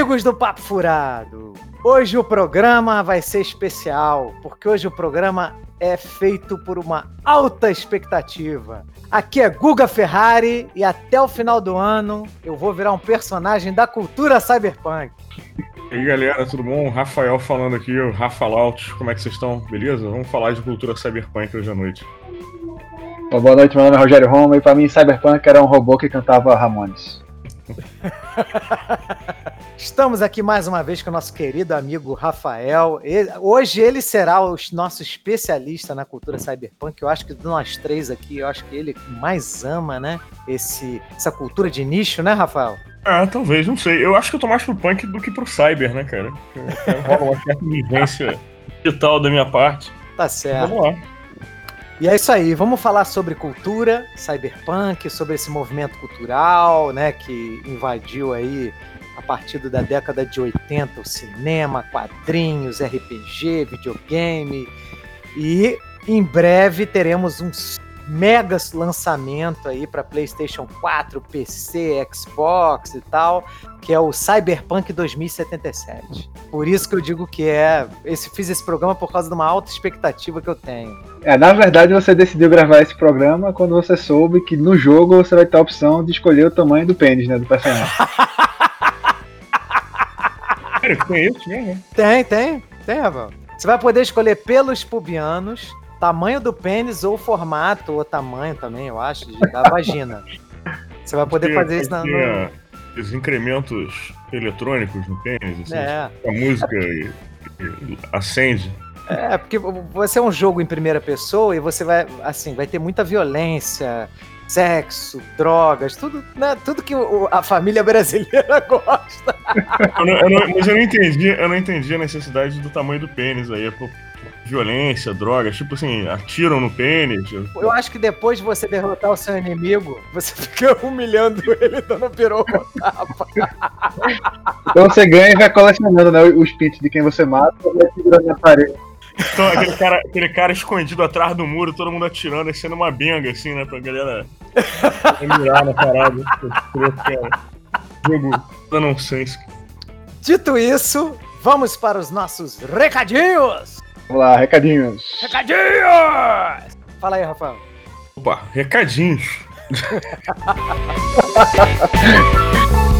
Amigos do Papo Furado, hoje o programa vai ser especial, porque hoje o programa é feito por uma alta expectativa. Aqui é Guga Ferrari e até o final do ano eu vou virar um personagem da cultura cyberpunk. E aí galera, tudo bom? Rafael falando aqui, o Rafa Laut, como é que vocês estão? Beleza? Vamos falar de cultura cyberpunk hoje à noite. Boa noite, meu nome é Rogério Roma e pra mim Cyberpunk era um robô que cantava Ramones. Estamos aqui mais uma vez com o nosso querido amigo Rafael. Hoje ele será o nosso especialista na cultura cyberpunk. Eu acho que de nós três aqui, eu acho que ele mais ama, né? Esse, essa cultura de nicho, né, Rafael? Ah, talvez, não sei. Eu acho que eu tô mais pro punk do que pro cyber, né, cara? Rola uma certa vivência digital da minha parte. Tá certo. Vamos lá. E é isso aí, vamos falar sobre cultura, cyberpunk, sobre esse movimento cultural, né, que invadiu aí a partir da década de 80 o cinema, quadrinhos, RPG, videogame. E em breve teremos um mega lançamento aí para PlayStation 4, PC, Xbox e tal, que é o Cyberpunk 2077. Por isso que eu digo que é, esse fiz esse programa por causa de uma alta expectativa que eu tenho. É, na verdade você decidiu gravar esse programa quando você soube que no jogo você vai ter a opção de escolher o tamanho do pênis, né, do personagem. tem isso mesmo? Tem, tem, tem. Você vai poder escolher pelos pubianos, tamanho do pênis ou formato ou tamanho também, eu acho, da vagina. Você vai poder fazer isso na. No... Os incrementos eletrônicos no pênis, assim, é. a música e, e acende. É, porque você é um jogo em primeira pessoa e você vai, assim, vai ter muita violência, sexo, drogas, tudo, né, tudo que o, a família brasileira gosta. Eu não, eu não, mas eu não entendi, eu não entendi a necessidade do tamanho do pênis aí, violência, drogas, tipo assim, atiram no pênis. Eu acho que depois de você derrotar o seu inimigo, você fica humilhando ele, dando pirou tapa. Então você ganha e vai colecionando né, os pits de quem você mata e vai segurando na parede. Então, aquele cara, aquele cara escondido atrás do muro, todo mundo atirando, sendo uma benga, assim, né? Pra galera mirar na parada. Jogo da nonsense. Dito isso, vamos para os nossos recadinhos! Vamos lá, recadinhos! Recadinhos! Fala aí, Rafael. Opa, recadinhos.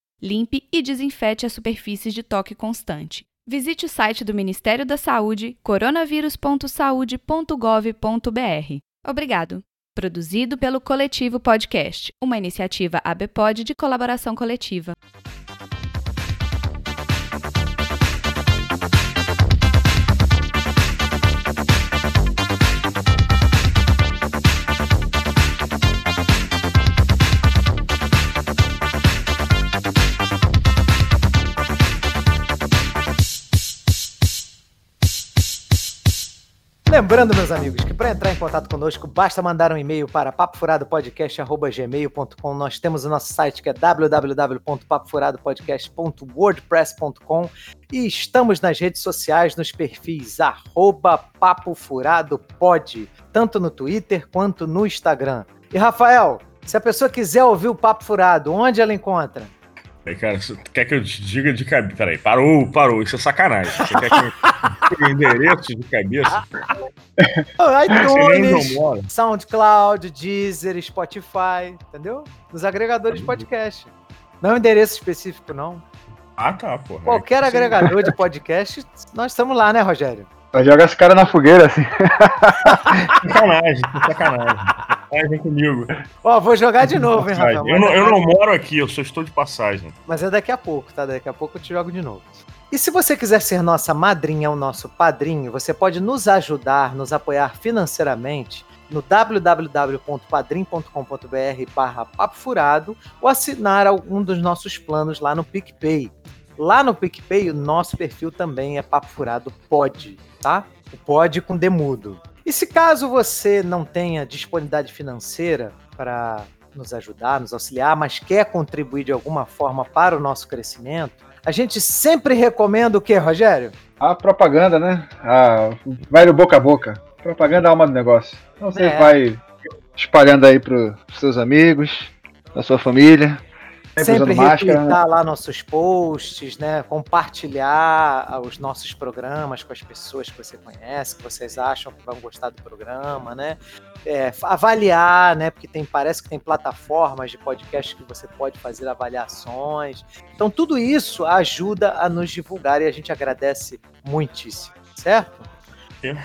Limpe e desinfete as superfícies de toque constante. Visite o site do Ministério da Saúde, coronavírus.saude.gov.br. Obrigado. Produzido pelo Coletivo Podcast, uma iniciativa ABPOD de colaboração coletiva. Lembrando, meus amigos, que para entrar em contato conosco, basta mandar um e-mail para papofuradopodcast.gmail.com. Nós temos o nosso site que é www.papofuradopodcast.wordpress.com e estamos nas redes sociais, nos perfis papofuradopod, tanto no Twitter quanto no Instagram. E Rafael, se a pessoa quiser ouvir o Papo Furado, onde ela encontra? Aí, cara, você quer que eu te diga de cabeça? Peraí, parou, parou, isso é sacanagem. Você quer que eu endereço de cabeça? iTunes, SoundCloud, Deezer, Spotify, entendeu? Nos agregadores de podcast. Não é um endereço específico, não. Ah, tá. Qualquer é agregador de podcast, nós estamos lá, né, Rogério? Vai jogar esse cara na fogueira, assim. sacanagem, sacanagem. Sacanagem comigo. Ó, vou jogar de novo, hein, Rafael. Eu não, eu não moro aqui, eu só estou de passagem. Mas é daqui a pouco, tá? Daqui a pouco eu te jogo de novo. E se você quiser ser nossa madrinha ou nosso padrinho, você pode nos ajudar, nos apoiar financeiramente no www.padrim.com.br barra papo furado ou assinar algum dos nossos planos lá no PicPay. Lá no PicPay, o nosso perfil também é Papo Furado Pode, tá? O Pode com demudo. E se caso você não tenha disponibilidade financeira para nos ajudar, nos auxiliar, mas quer contribuir de alguma forma para o nosso crescimento, a gente sempre recomenda o que, Rogério? A propaganda, né? A... Vai no boca a boca. Propaganda é a alma do negócio. Então você É. vai espalhando aí para os seus amigos, da sua família. Sempre máscara, retweetar lá nossos posts, né? Compartilhar ah, os nossos programas com as pessoas que você conhece, que vocês acham que vão gostar do programa, né? É, avaliar, né? Porque tem, parece que tem plataformas de podcast que você pode fazer avaliações. Então, tudo isso ajuda a nos divulgar e a gente agradece muitíssimo, certo? É.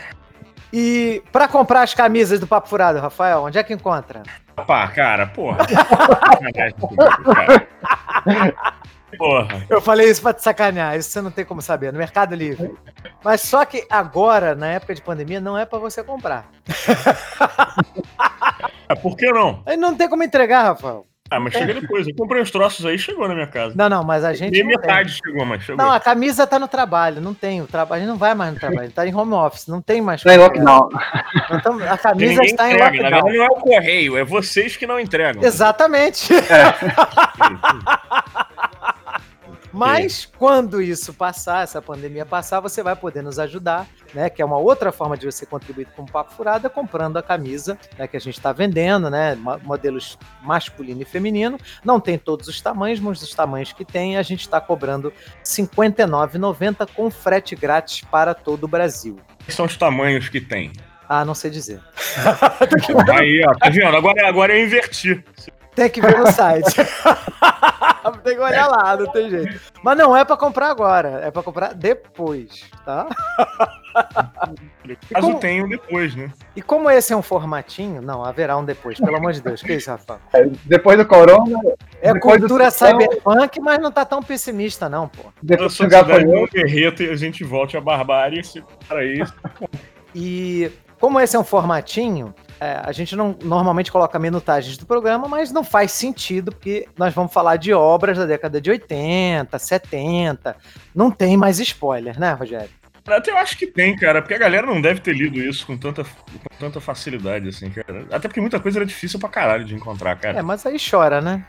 E para comprar as camisas do Papo Furado, Rafael, onde é que encontra? Pá, cara, porra. Porra. Eu falei isso pra te sacanear, isso você não tem como saber, no Mercado Livre. Mas só que agora, na época de pandemia, não é pra você comprar. Ah, por que não? Aí não tem como entregar, Rafael. Ah, mas chega depois. Eu comprei os troços aí chegou na minha casa. Não, não, mas a gente. Nem Não, tem. metade chegou, mas chegou. não, a camisa tá no trabalho, não tem. O trabalho, a gente não vai mais no trabalho, tá em home office, não tem mais. Tá em lockdown. Não tamo- a camisa está em entrega. Lockdown. verdade, não é o correio, é vocês que não entregam. Exatamente. Mas quando isso passar, essa pandemia passar, você vai poder nos ajudar, né? Que é uma outra forma de você contribuir com o Papo Furado, é comprando a camisa né, que a gente está vendendo, né? mo- Modelos masculino e feminino. Não tem todos os tamanhos, mas os tamanhos que tem, a gente está cobrando R$ 59,90 com frete grátis para todo o Brasil. Quais são os tamanhos que tem? Ah, não sei dizer. Aí, ó, tá vendo? Agora, agora eu inverti. Tem que ver no site. tem que olhar lá, não tem jeito. Mas não é para comprar agora, é para comprar depois, tá? Caso como- tenho depois, né? E como esse é um formatinho, não, haverá um depois, pelo amor de Deus. Que isso, Rafa? Depois do corona, É do cultura sertão- cyberpunk, mas não tá tão pessimista, não, pô. Depois do gafanhoto, não derreta e a gente volte à barbárie. Esse cara aí. E como esse é um formatinho, é, a gente não normalmente coloca minutagens do programa, mas não faz sentido, porque nós vamos falar de obras da década de 80, 70. Não tem mais spoiler, né, Rogério? Até eu acho que tem, cara, porque a galera não deve ter lido isso com tanta, com tanta facilidade, assim, cara. Até porque muita coisa era difícil pra caralho de encontrar, É, cara. mas aí chora, né?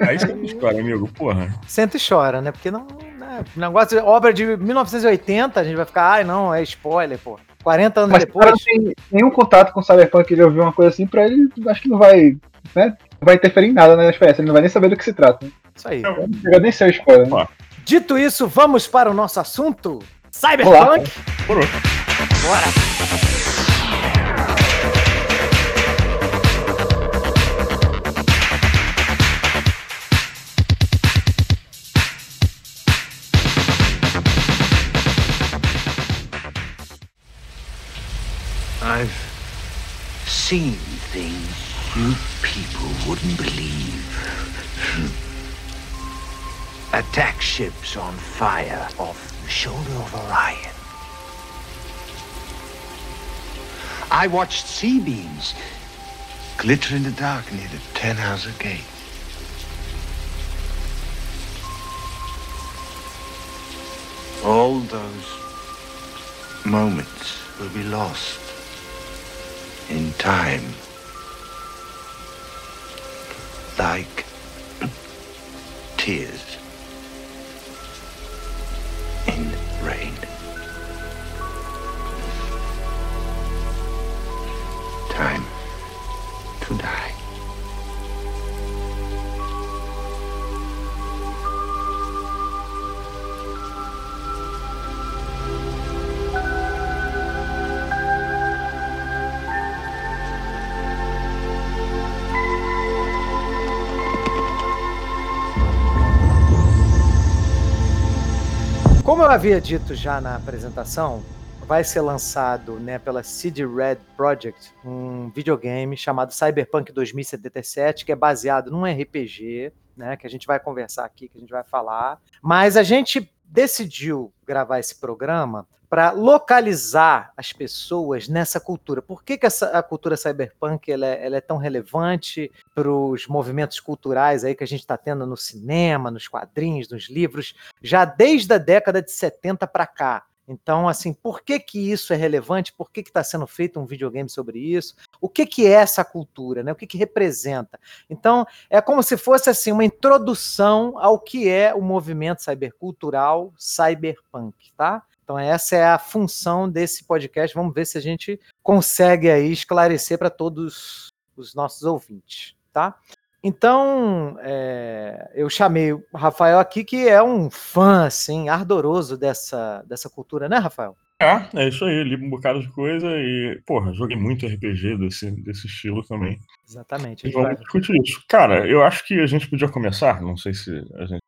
Aí você me história, amigo, porra. Senta e chora, né? Porque não. Né? Negócio de obra de 1980, a gente vai ficar, ai, não, é spoiler, pô. 40 anos mas depois. não tem nenhum contato com o Cyberpunk, ele ouviu uma coisa assim, pra ele, acho que não vai, né? Não vai interferir em nada na experiência, ele não vai nem saber do que se trata. Isso aí. Não chega nem ser spoiler, né? Dito isso, vamos para o nosso assunto? Cyberpunk? Bora! I've seen things you people wouldn't believe. Hmm. Attack ships on fire off the shoulder of Orion. I watched sea beams glitter in the dark near the Tannhauser Gate. All those moments will be lost in time. Like tears in rain. Time to die. Como eu havia dito já na apresentação, vai ser lançado né, pela CD Red Project um videogame chamado Cyberpunk 2077, que é baseado num RPG, né, que a gente vai conversar aqui, que a gente vai falar. Mas a gente decidiu gravar esse programa para localizar as pessoas nessa cultura. Por que, que essa, a cultura cyberpunk ela é, ela é tão relevante para os movimentos culturais aí que a gente está tendo no cinema, nos quadrinhos, nos livros, já desde a década de 70 para cá? Então, assim, por que que isso é relevante? Por que está sendo feito um videogame sobre isso? O que que é essa cultura? Né? O que que representa? Então, é como se fosse assim uma introdução ao que é o movimento cybercultural cyberpunk, tá? Então, essa é a função desse podcast. Vamos ver se a gente consegue aí esclarecer para todos os nossos ouvintes, tá? Então, é, eu chamei o Rafael aqui, que é um fã, assim, ardoroso dessa, dessa cultura, né, Rafael? É, é isso aí, li um bocado de coisa e, porra, joguei muito RPG desse, desse estilo também. Exatamente. E vamos vai... discutir isso. Cara, eu acho que a gente podia começar, não sei se a gente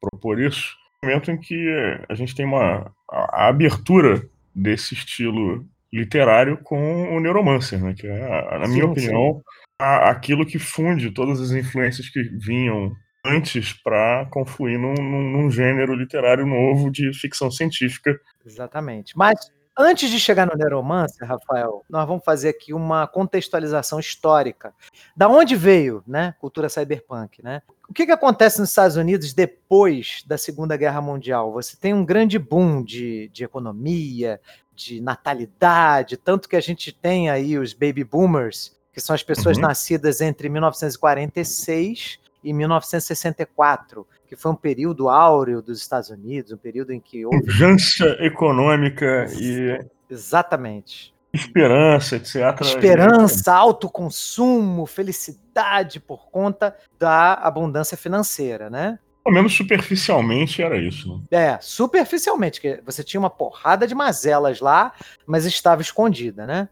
propor isso, momento em que a gente tem uma a, a abertura desse estilo literário com o Neuromancer, né? Que é, na minha sim, opinião, a, aquilo que funde todas as influências que vinham antes para confluir num, num, num, gênero literário novo de ficção científica. Exatamente. Mas Antes de chegar no Neuromancer, Rafael, nós vamos fazer aqui uma contextualização histórica. Da onde veio, né, cultura cyberpunk, né? O que, que acontece nos Estados Unidos depois da Segunda Guerra Mundial? Você tem um grande boom de, de economia, de natalidade, tanto que a gente tem aí os baby boomers, que são as pessoas uhum. nascidas entre 1946 e 1964 que foi um período áureo dos Estados Unidos, um período em que houve. Urgência econômica e. Exatamente. Esperança, etc. Esperança, alto consumo, felicidade por conta da abundância financeira, né? Pelo menos superficialmente era isso. Né? É, superficialmente, que você tinha uma porrada de mazelas lá, mas estava escondida, né?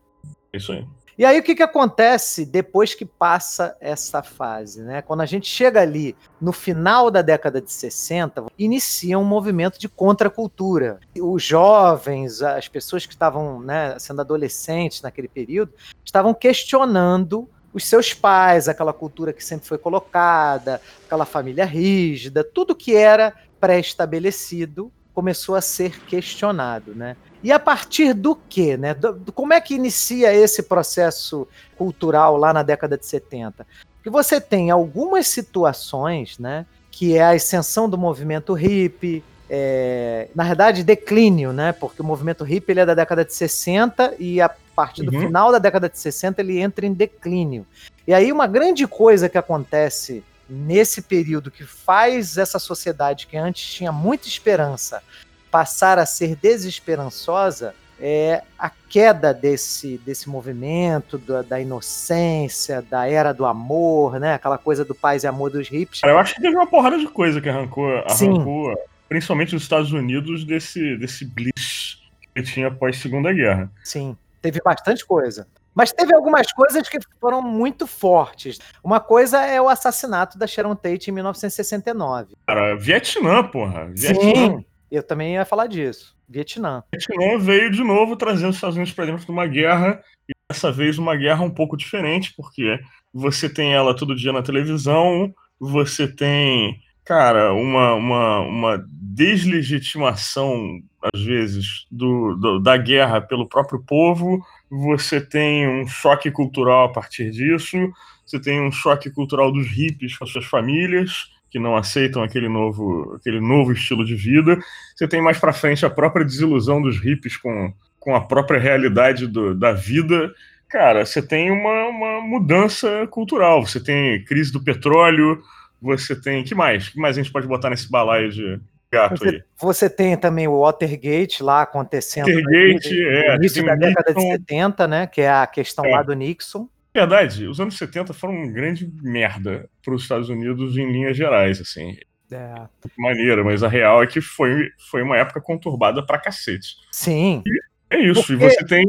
Isso aí. E aí o que, que acontece depois que passa essa fase? Né? Quando a gente chega ali no final da década de 60, inicia um movimento de contracultura. Os jovens, as pessoas que estavam né, sendo adolescentes naquele período, estavam questionando os seus pais, aquela cultura que sempre foi colocada, aquela família rígida, tudo que era pré-estabelecido começou a ser questionado, né? E a partir do que, né? Do, como é que inicia esse processo cultural lá na década de 70? Que você tem algumas situações, né? Que é a ascensão do movimento hippie, é, na verdade, declínio, né? Porque o movimento hippie ele é da década de 60 e a partir do uhum. final da década de 60 ele entra em declínio. E aí uma grande coisa que acontece nesse período que faz essa sociedade que antes tinha muita esperança passar a ser desesperançosa é a queda desse, desse movimento, da, da, inocência, da era do amor, né? Aquela coisa do paz e amor dos hips. Eu acho que teve uma porrada de coisa que arrancou, arrancou principalmente nos Estados Unidos, desse, desse bliss que tinha após Segunda Guerra. Sim, teve bastante coisa. Mas teve algumas coisas que foram muito fortes. Uma coisa é o assassinato da Sharon Tate em 1969. Cara, Vietnã, porra. Vietnã. Sim. Eu também ia falar disso. Vietnã. Vietnã veio de novo trazendo os Estados Unidos para dentro de uma guerra, e dessa vez uma guerra um pouco diferente, porque você tem ela todo dia na televisão, você tem, cara, uma, uma, uma deslegitimação, às vezes, do, do, da guerra pelo próprio povo, você tem um choque cultural a partir disso, você tem um choque cultural dos hippies com as suas famílias, que não aceitam aquele novo, aquele novo estilo de vida. Você tem mais para frente a própria desilusão dos hippies com, com a própria realidade do, da vida. Cara, você tem uma, uma mudança cultural. Você tem crise do petróleo. Você tem. que mais? que mais a gente pode botar nesse balaio de gato você, aí? Você tem também o Watergate lá acontecendo. Watergate, aí, é. No início da década Nixon. de 70, né? Que é a questão é. lá do Nixon verdade, os anos 70 foram uma grande merda para os Estados Unidos em linhas gerais, assim. É. Maneira, mas a real é que foi, foi uma época conturbada pra cacete. Sim. E é isso, Porque e você tem.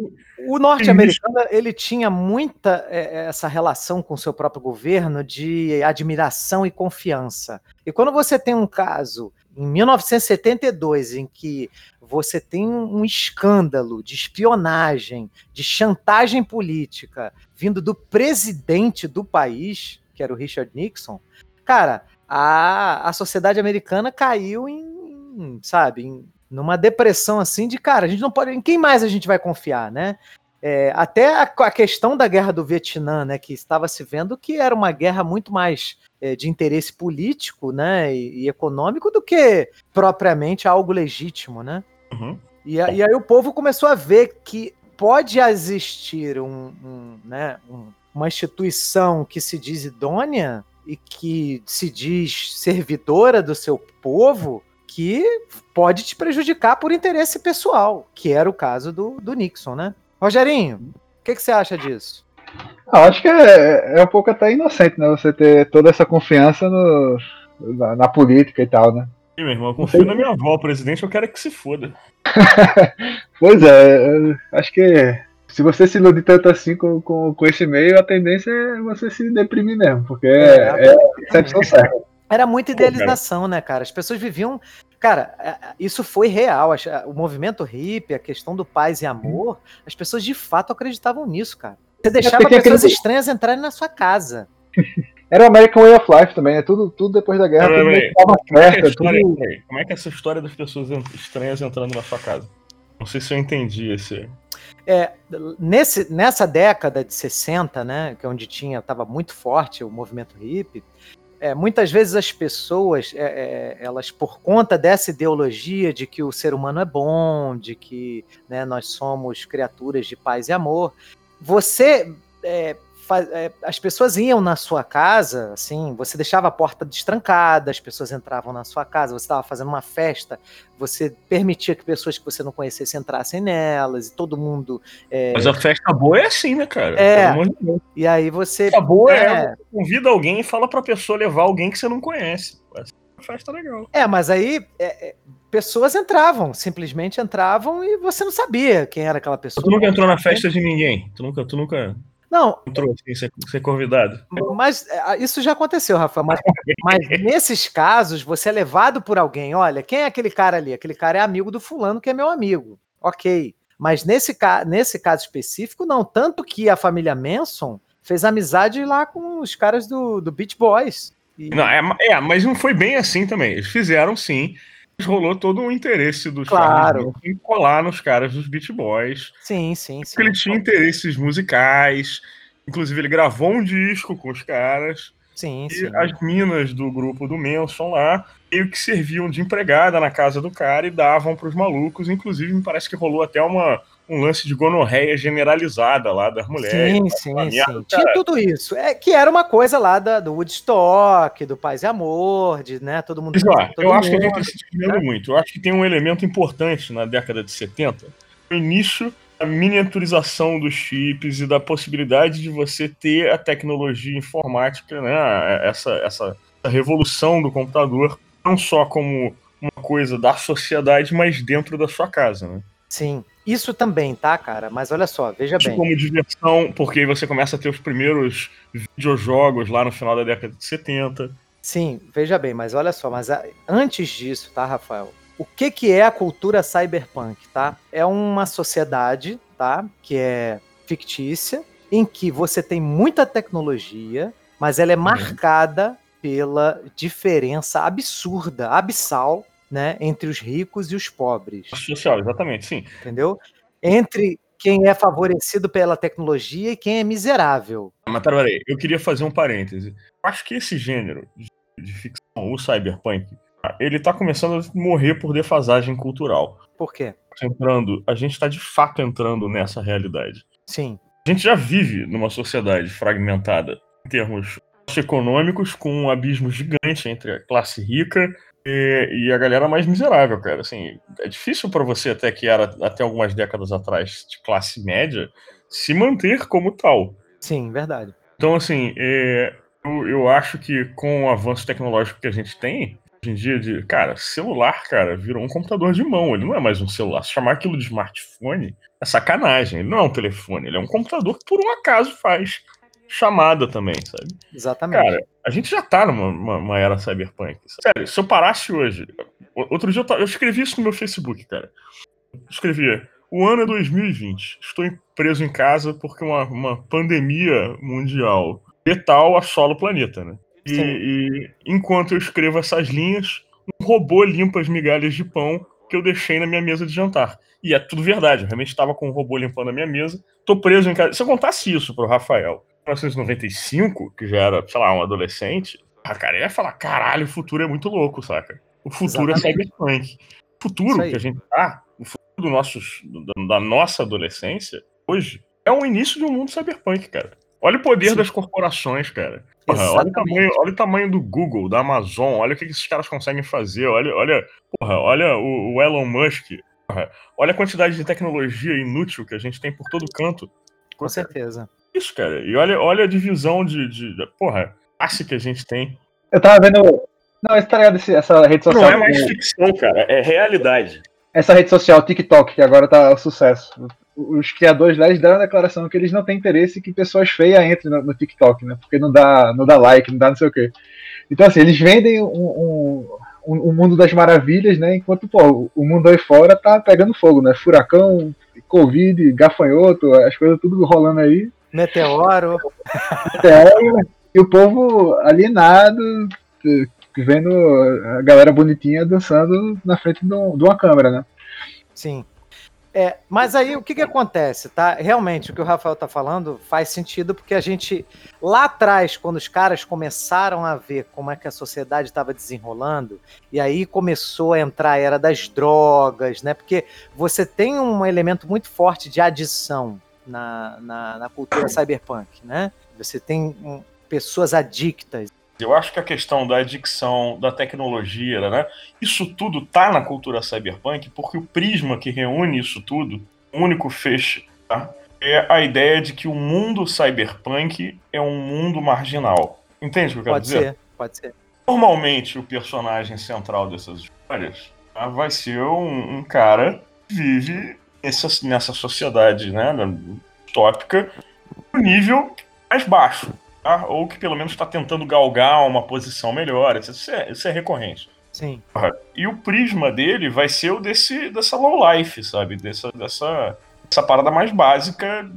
O norte-americano ele tinha muita é, é, essa relação com o seu próprio governo de admiração e confiança. E quando você tem um caso em 1972 em que você tem um escândalo de espionagem, de chantagem política vindo do presidente do país, que era o Richard Nixon, cara, a, a sociedade americana caiu em sabe, em, numa depressão assim de cara, a gente não pode. Em quem mais a gente vai confiar, né? É, até a, a, questão da guerra do Vietnã, né, que estava se vendo que era uma guerra muito mais é, de interesse político né, e, e, econômico do que propriamente algo legítimo. Né? Uhum. E, e, aí o povo começou a ver que pode existir um, um, né, um, uma instituição que se diz idônea e que se diz servidora do seu povo que pode te prejudicar por interesse pessoal, que era o caso do, do Nixon, né? Rogerinho, o que, que, você acha disso? Ah, acho que é, é, um pouco até inocente, né? Você ter toda essa confiança no, na, na, política e tal, né? Sim, meu irmão, eu confio na minha avó, presidente, eu quero é que se foda. pois é, acho que se você se iludir tanto assim com, com, com, esse meio, a tendência é você se deprimir mesmo, porque é, é, é, é Era muita idealização, né, cara? As pessoas viviam Cara, é, é, isso foi real. O movimento hippie, a questão do paz e amor, as pessoas de fato acreditavam nisso, cara. Você deixava pessoas aquele... estranhas entrarem na sua casa. Era o American Way of Life também, né? Tudo, tudo depois da guerra. Tudo como, é tudo... como é que é essa história das pessoas estranhas entrando na sua casa? Não sei se eu entendi esse. É, nesse, nessa década de 60, né, que é onde tinha, estava muito forte o movimento hippie, é, muitas vezes as pessoas, é, é, elas por conta dessa ideologia de que o ser humano é bom, de que né, nós somos criaturas de paz e amor, você é, é, as pessoas iam na sua casa, assim, você deixava a porta destrancada, as pessoas entravam na sua casa, você estava fazendo uma festa, você permitia que pessoas que você não conhecesse entrassem nelas, e todo mundo. É... Mas a festa boa é assim, né, cara? É. E aí você. A boa é, é convida alguém e fala pra pessoa levar alguém que você não conhece. Essa é uma festa legal. É, mas aí. É, é, pessoas entravam, simplesmente entravam e você não sabia quem era aquela pessoa. Tu nunca entrou na festa de ninguém? Tu nunca, tu nunca não. Entrou sem ser, ser, convidado. Mas é, isso já aconteceu, Rafa. Mas, mas, nesses casos, você é levado por alguém. Olha, quem é aquele cara ali? Aquele cara é amigo do fulano que é meu amigo. Ok. Mas nesse, nesse caso específico, não. Tanto que a família Manson fez amizade lá com os caras do, do Beach Boys. E... Não, é, é, mas não foi bem assim também. Eles fizeram sim rolou todo o interesse dos claro. em colar nos caras dos Beat Boys. Sim, sim, sim. Porque ele tinha interesses musicais. Inclusive, ele gravou um disco com os caras. Sim, e sim. as minas do grupo do Manson lá meio que serviam de empregada na casa do cara e davam para os malucos. Inclusive, me parece que rolou até uma, um lance de gonorreia generalizada lá das mulheres. Sim, sim, sim. Tinha tudo isso. É que era uma coisa lá da, do Woodstock, do Paz e Amor, de, né, todo mundo... Mas, todo eu mundo, acho que a gente está se desviando né? muito. Eu acho que tem um elemento importante na década de 70, o início da miniaturização dos chips e da possibilidade de você ter a tecnologia informática, né, essa, essa revolução do computador, não só como uma coisa da sociedade, mas dentro da sua casa, né? Sim, isso também, tá, cara? Mas olha só, veja Isso bem. como diversão, porque você começa a ter os primeiros videojogos lá no final da década de 70. Sim, veja bem, mas olha só, mas antes disso, tá, Rafael? O que, que é a cultura cyberpunk, tá? É uma sociedade, tá? Que é fictícia, em que você tem muita tecnologia, mas ela é uhum. marcada pela diferença absurda, abissal, né, entre os ricos e os pobres. Social, exatamente, sim. Entendeu? Entre quem é favorecido pela tecnologia e quem é miserável. Mas peraí, eu queria fazer um parêntese. Eu acho que esse gênero de, de ficção, o cyberpunk, ele tá começando a morrer por defasagem cultural. Por quê? Entrando, a gente tá de fato entrando nessa realidade. Sim. A gente já vive numa sociedade fragmentada em termos econômicos, com um abismo gigante entre a classe rica e, e, a galera mais miserável, cara. Assim, é difícil para você, até que era até algumas décadas atrás, de classe média, se manter como tal. Sim, verdade. Então, assim, é, eu, eu acho que com o avanço tecnológico que a gente tem, hoje em dia, de, cara, celular, cara, virou um computador de mão. Ele não é mais um celular. Se chamar aquilo de smartphone é sacanagem. Ele não é um telefone, ele é um computador que por um acaso faz chamada também, sabe? Exatamente. Cara, a gente já tá numa uma, uma era cyberpunk. Sério, se eu parasse hoje. Outro dia eu, eu escrevi isso no meu Facebook, cara. Eu escrevia. O ano é 2020. Estou preso em casa porque uma, uma pandemia mundial letal assola o planeta, né? E, e, enquanto eu escrevo essas linhas, um robô limpa as migalhas de pão que eu deixei na minha mesa de jantar. E é tudo verdade, eu realmente estava com um robô limpando a minha mesa, tô preso em casa. Se eu contasse isso pro Rafael, 1995, que já era, sei lá, um adolescente, a cara ia falar: caralho, o futuro é muito louco, saca? O futuro é Exatamente. é cyberpunk. O futuro que a gente tá, o futuro do nossos, da nossa adolescência, hoje, é o início de um mundo cyberpunk, cara. Olha o poder Sim. das corporações, cara. Porra, olha, o tamanho, olha o tamanho do Google, da Amazon, olha o que esses caras conseguem fazer. Olha, olha, porra, olha o, o Elon Musk. Porra, olha a quantidade de tecnologia inútil que a gente tem por todo canto. Com certeza. Isso, cara. E olha, olha a divisão de, de, de porra, classe que a gente tem. Eu tava vendo. Não, esse tá ligado, essa rede social. Não é mais ficção, cara, é realidade. Essa rede social, TikTok, que agora tá um sucesso os criadores lá eles deram a declaração que eles não têm interesse que pessoas feias entrem no, no, TikTok, né? Porque não dá, não dá like, não dá não sei o quê. Então, assim, eles vendem um, um, um mundo das maravilhas, né? Enquanto, pô, o mundo aí fora tá pegando fogo, né? Furacão, Covid, gafanhoto, as coisas tudo rolando aí. Meteoro. Meteoro. e o povo alienado, vendo a galera bonitinha dançando na frente de uma câmera, né? Sim. É, mas aí o que, que acontece, tá? Realmente, o que o Rafael tá falando faz sentido, porque a gente, lá atrás, quando os caras começaram a ver como é que a sociedade estava desenrolando, e aí começou a entrar a era das drogas, né? Porque você tem um elemento muito forte de adição na, na, na cultura cyberpunk, né? Você tem um, pessoas adictas. Eu acho que a questão da adicção, da tecnologia, né? Isso tudo tá na cultura cyberpunk porque o prisma que reúne isso tudo, o único feixe, tá? é a ideia de que o mundo cyberpunk é um mundo marginal. Entende o que eu quero pode dizer? Pode ser, pode ser. Normalmente, o personagem central dessas histórias tá? vai ser um, um cara que vive nessa, nessa sociedade né, utópica no nível mais baixo tá? ou que pelo menos está tentando galgar uma posição melhor. Isso é, isso é recorrente. Sim. E o prisma dele vai ser o desse, dessa low life, sabe? Dessa, dessa, dessa parada mais básica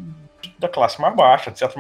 da classe mais baixa, etc.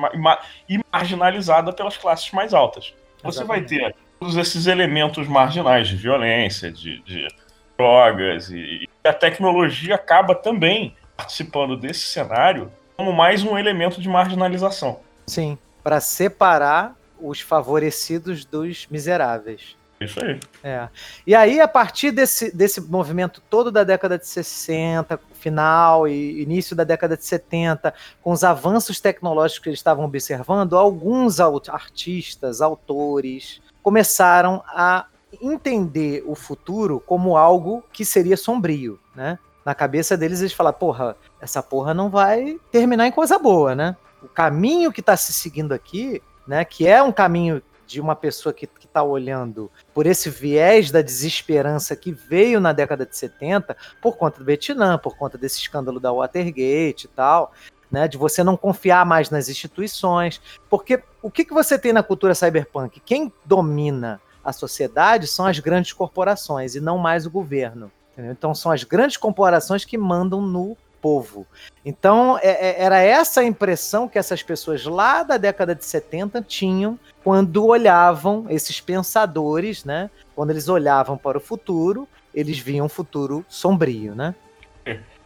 E marginalizada pelas classes mais altas. Você vai ter todos esses elementos marginais de violência, de, de drogas, e, e a tecnologia acaba também participando desse cenário como mais um elemento de marginalização. Sim para separar os favorecidos dos miseráveis. Isso aí. É. E aí, a partir desse, desse movimento todo da década de 60, final e início da década de 70, com os avanços tecnológicos que eles estavam observando, alguns artistas, autores, começaram a entender o futuro como algo que seria sombrio, né? Na cabeça deles, eles falaram, porra, essa porra não vai terminar em coisa boa, né? o caminho que está se seguindo aqui, né, que é um caminho de uma pessoa que está olhando por esse viés da desesperança que veio na década de 70 por conta do Vietnã, por conta desse escândalo da Watergate e tal, né, de você não confiar mais nas instituições, porque o que, que você tem na cultura cyberpunk? Quem domina a sociedade são as grandes corporações e não mais o governo. Entendeu? Então são as grandes corporações que mandam no povo. Então, é, é, era essa a impressão que essas pessoas lá da década de 70 tinham quando olhavam, esses pensadores, né? Quando eles olhavam para o futuro, eles viam um futuro sombrio, né?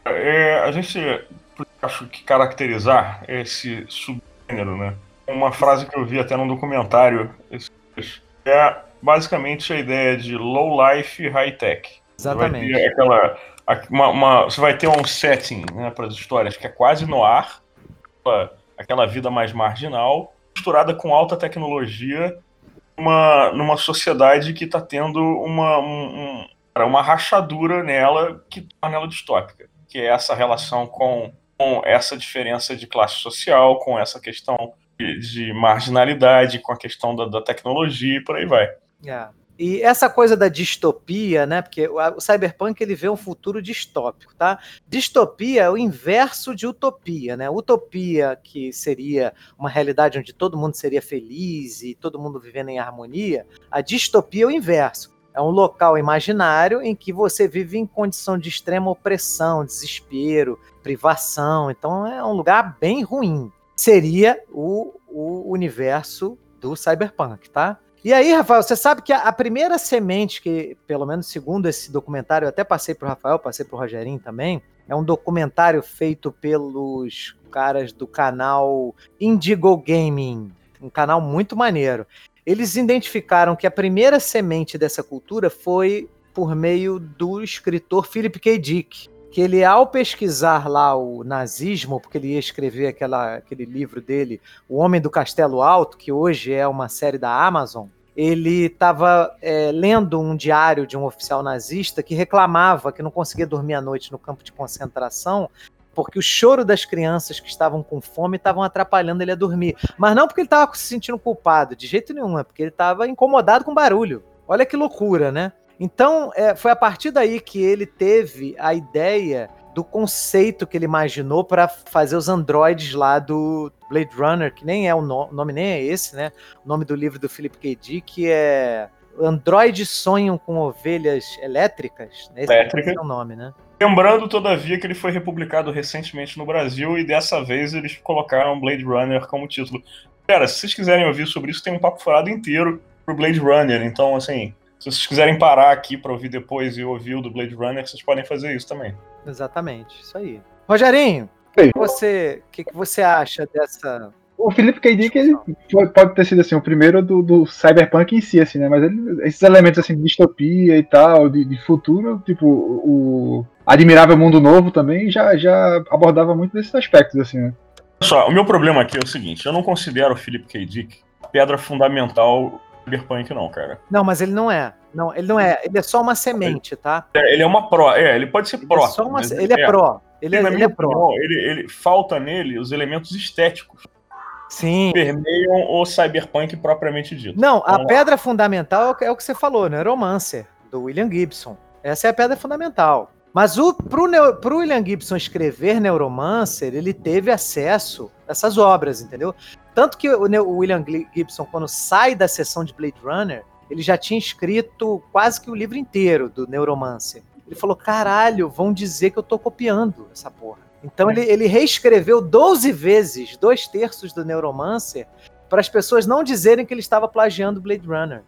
É, a gente acho que caracterizar esse subgênero, né? Uma frase que eu vi até num documentário é basicamente a ideia de low life high tech. Exatamente. aquela uma, uma, você vai ter um setting né, para as histórias que é quase no ar, aquela vida mais marginal, misturada com alta tecnologia, uma, numa sociedade que está tendo uma, um, uma rachadura nela que torna ela distópica, que é essa relação com, com essa diferença de classe social, com essa questão de, de marginalidade, com a questão da, da tecnologia e por aí vai. Yeah. E essa coisa da distopia, né? Porque o cyberpunk ele vê um futuro distópico, tá? Distopia é o inverso de utopia, né? Utopia que seria uma realidade onde todo mundo seria feliz e todo mundo vivendo em harmonia. A distopia é o inverso. É um local imaginário em que você vive em condição de extrema opressão, desespero, privação. Então é um lugar bem ruim. Seria o, o universo do cyberpunk, tá? E aí, Rafael, você sabe que a, primeira semente que, pelo menos segundo esse documentário, eu até passei pro Rafael, passei pro Rogerinho também, é um documentário feito pelos caras do canal Indigo Gaming, um canal muito maneiro. Eles identificaram que a primeira semente dessa cultura foi por meio do escritor Philip K. Dick, que ele, ao pesquisar lá o nazismo, porque ele ia escrever aquela, aquele livro dele, O Homem do Castelo Alto, que hoje é uma série da Amazon, ele estava é, lendo um diário de um oficial nazista que reclamava que não conseguia dormir à noite no campo de concentração porque o choro das crianças que estavam com fome estavam atrapalhando ele a dormir. Mas não porque ele estava se sentindo culpado, de jeito nenhum, é porque ele estava incomodado com barulho. Olha que loucura, né? Então, é, foi a partir daí que ele teve a ideia do conceito que ele imaginou para fazer os androides lá do Blade Runner, que nem é o, no nome, nem é esse, né? O nome do livro do Philip K. Dick que é Androides sonham com ovelhas elétricas. Esse Elétrica. é o nome, né? Lembrando, todavia, que ele foi republicado recentemente no Brasil e dessa vez eles colocaram Blade Runner como título. Cara, se vocês quiserem ouvir sobre isso, tem um papo furado inteiro pro Blade Runner. Então, assim, se vocês quiserem parar aqui para ouvir depois e ouvir o do Blade Runner, vocês podem fazer isso também. Exatamente, isso aí. Rogerinho, o que você, que, que você acha dessa. O Felipe K. Dick, ele pode ter sido assim, o primeiro do, do cyberpunk em si, assim, né? Mas ele- esses elementos assim, de distopia e tal, de, de futuro, tipo, o Admirável Mundo Novo também já, já abordava muito desses aspectos, assim, né? Só, o meu problema aqui é o seguinte: eu não considero o Philip K. Dick pedra fundamental cyberpunk, não, cara. Não, mas ele não é. Não, ele não é. Ele é só uma semente, tá? É, Ele é uma pró, é, ele pode ser Ele pró. é, uma, ele é pró. Ele é, ele minha é pró. ele, ele falta nele os elementos estéticos Sim. permeiam o cyberpunk propriamente dito. Não, a lá. pedra fundamental é o que- é o que você falou, Neuromancer, do William Gibson. Essa é a pedra fundamental. Mas o, William Gibson escrever Neuromancer, ele teve acesso a essas obras, entendeu? Tanto que o, o William Gibson, quando sai da sessão de Blade Runner, ele já tinha escrito quase que o livro inteiro do Neuromancer. Ele falou: caralho, vão dizer que eu tô copiando essa porra. Então ele, ele reescreveu 12 vezes dois terços do Neuromancer para as pessoas não dizerem que ele estava plagiando Blade Runner.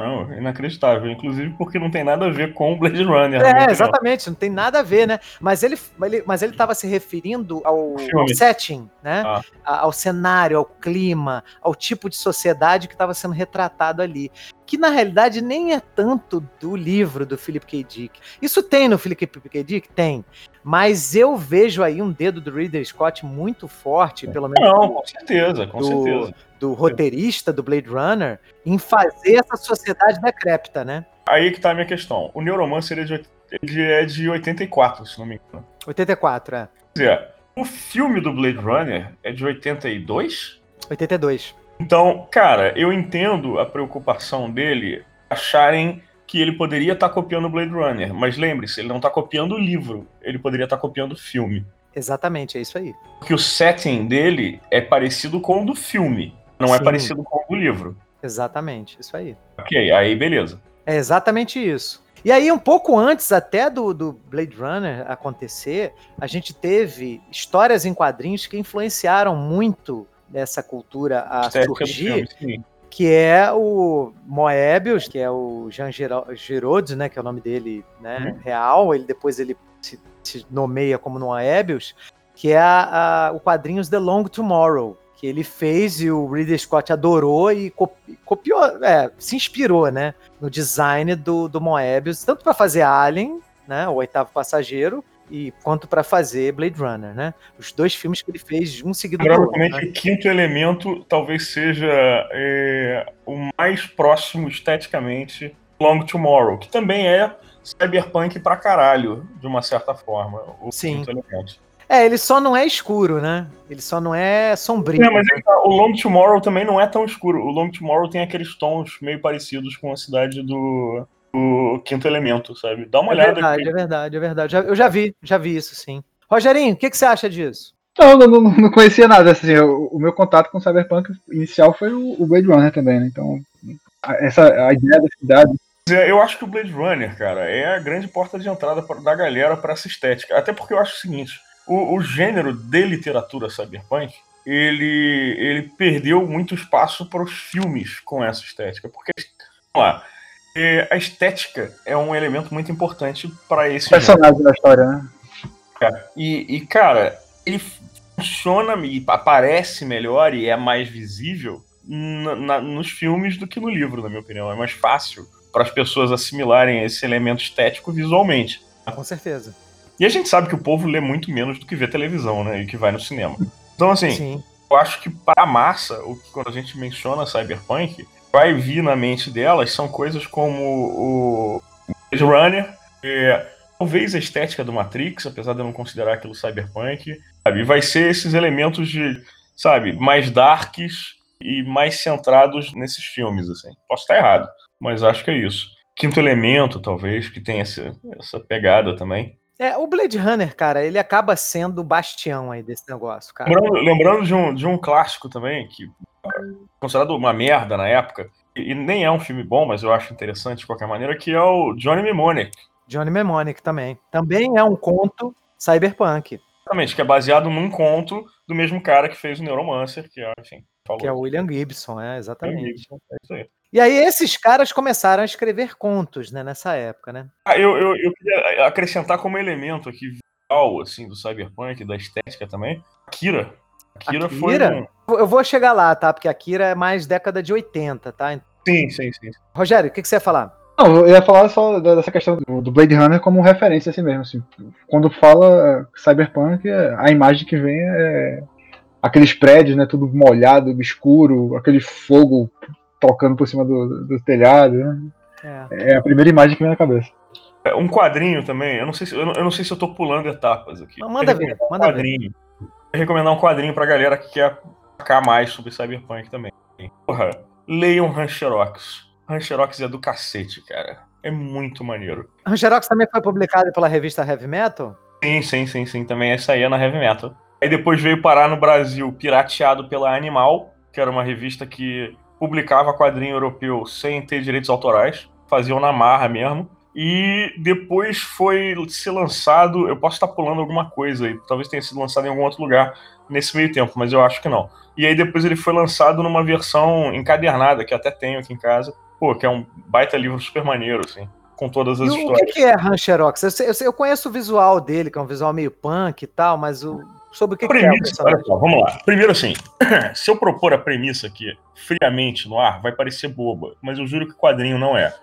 Não, inacreditável. Inclusive porque não tem nada a ver com o Blade Runner. minha É, exatamente, não tem nada a ver, né? Mas ele, ele- mas ele estava se referindo ao, ao setting, né? Ah. A- Ao cenário, ao clima, ao tipo de sociedade que estava sendo retratado ali. Que na realidade nem é tanto do livro do Philip K. Dick. Isso tem no Philip K. Dick? Tem. Mas eu vejo aí um dedo do Reader Scott muito forte, pelo menos Não, com certeza, com Do- certeza. do roteirista do Blade Runner, em fazer essa sociedade decrépita, né? Aí que tá a minha questão. O Neuromancer é de, ele é de 84, se não me engano. 84, é. Quer dizer, o filme do Blade Runner é de 82? 82. Então, cara, eu entendo a preocupação dele acharem que ele poderia estar copiando o Blade Runner, mas lembre-se, ele não está copiando o livro, ele poderia estar copiando o filme. Exatamente, é isso aí. Porque o setting dele é parecido com o do filme, não é Sim. parecido com o do livro. Exatamente, isso aí. Ok, aí beleza. É exatamente isso. E aí, um pouco antes até do, do Blade Runner acontecer, a gente teve histórias em quadrinhos que influenciaram muito essa cultura a surgir, filme, que é o Moebius, que é o Jean Giraud, né, que é o nome dele né, real, ele depois ele se, se nomeia como Moebius, que é a- a- o quadrinhos The Long Tomorrow, que ele fez e o Ridley Scott adorou e copi- copiou, é, se inspirou, né, no design do, do Moebius, tanto para fazer Alien, né, o oitavo passageiro, e quanto para fazer Blade Runner, né? Os dois filmes que ele fez um seguido do outro. né? o quinto elemento talvez seja é, o mais próximo esteticamente Long Tomorrow, que também é cyberpunk pra caralho, de uma certa forma, o Sim. quinto elemento. É, ele só não é escuro, né? Ele só não é sombrio. É, mas aí tá, o Long Tomorrow também não é tão escuro. O Long Tomorrow tem aqueles tons meio parecidos com a cidade do, do quinto elemento, sabe? Dá uma É olhada. verdade, é verdade, é verdade. Já- Eu já vi, já vi isso, sim. Rogerinho, o que, que você acha disso? Não, não, não, conhecia nada. Assim, o, o meu contato com o Cyberpunk inicial foi o, o Blade Runner também, né? Então, a- essa, a ideia da cidade. Eu acho que o Blade Runner, cara, é a grande porta de entrada pra- da galera pra essa estética. Até porque eu acho o seguinte: o, o gênero de literatura cyberpunk ele, ele perdeu muito espaço para os filmes com essa estética. Porque, vamos lá, é, a estética é um elemento muito importante para esse personagem da história, né? E, e, cara, ele funciona e aparece melhor e é mais visível na, na, nos filmes do que no livro, na minha opinião. É mais fácil para as pessoas assimilarem esse elemento estético visualmente. Com certeza. E a gente sabe que o povo lê muito menos do que vê televisão, né? E que vai no cinema. Então, assim, Sim. eu acho que para a massa, o que quando a gente menciona cyberpunk, vai vir na mente delas são coisas como o Blade Runner, é, talvez a estética do Matrix, apesar de eu não considerar aquilo cyberpunk, sabe? Vai ser esses elementos de, sabe, mais darks e mais centrados nesses filmes, assim. Posso estar errado, mas acho que é isso. Quinto Elemento, talvez, que tem essa, essa pegada também. É, o Blade Runner, cara, ele acaba sendo o bastião aí desse negócio, cara. Lembrando, lembrando de, um, de um clássico também, que considerado uma merda na época, e, e, nem é um filme bom, mas eu acho interessante de qualquer maneira, que é o Johnny Mnemonic. Johnny Mnemonic também. Também é um conto cyberpunk. Exatamente, que é baseado num conto do mesmo cara que fez o Neuromancer, que é, enfim, falou. Que é o William Gibson, é, exatamente. Gibson, é isso aí. E aí esses caras começaram a escrever contos, né, nessa época, né? Ah, eu, eu, eu queria acrescentar como elemento aqui visual, assim, do cyberpunk, da estética também, Akira. Akira, Akira? foi um... Eu vou chegar lá, tá? Porque Akira é mais década de 80, tá? Sim, sim, sim. Rogério, o que, que você ia falar? Não, eu ia falar só dessa questão do Blade Runner como referência assim mesmo. Assim. Quando fala Cyberpunk, a imagem que vem é aqueles prédios, né, tudo molhado, escuro, aquele fogo tocando por cima do, do telhado. Né? É. é. a primeira imagem que vem na cabeça. É, um quadrinho também, eu não sei se eu não, eu não sei se eu tô pulando etapas aqui. Não, manda ver, manda um quadrinho. ver. Eu recomendar um quadrinho pra galera que quer sacar mais sobre Cyberpunk também. Porra, leiam Rancherox. Rancherox é do cacete, cara. É muito maneiro. Rancherox também foi publicado pela revista Heavy Metal? Sim, sim, sim, sim. Também essa aí é na Heavy Metal. Aí depois veio parar no Brasil, pirateado pela Animal, que era uma revista que publicava quadrinho europeu sem ter direitos autorais, faziam na marra mesmo. E depois foi ser lançado. Eu posso estar pulando alguma coisa aí, talvez tenha sido lançado em algum outro lugar nesse meio tempo, mas eu acho que não. E aí depois ele foi lançado numa versão encadernada, que até tenho aqui em casa, pô, que é um baita livro super maneiro, assim, com todas as e histórias. O que é Rancherox? Eu, eu, eu, conheço o visual dele, que é um visual meio punk e tal, mas o, sobre o que, premissa, que é. Olha só, vamos lá. Primeiro, assim, se eu propor a premissa aqui friamente no ar, vai parecer boba, mas eu juro que o quadrinho não é.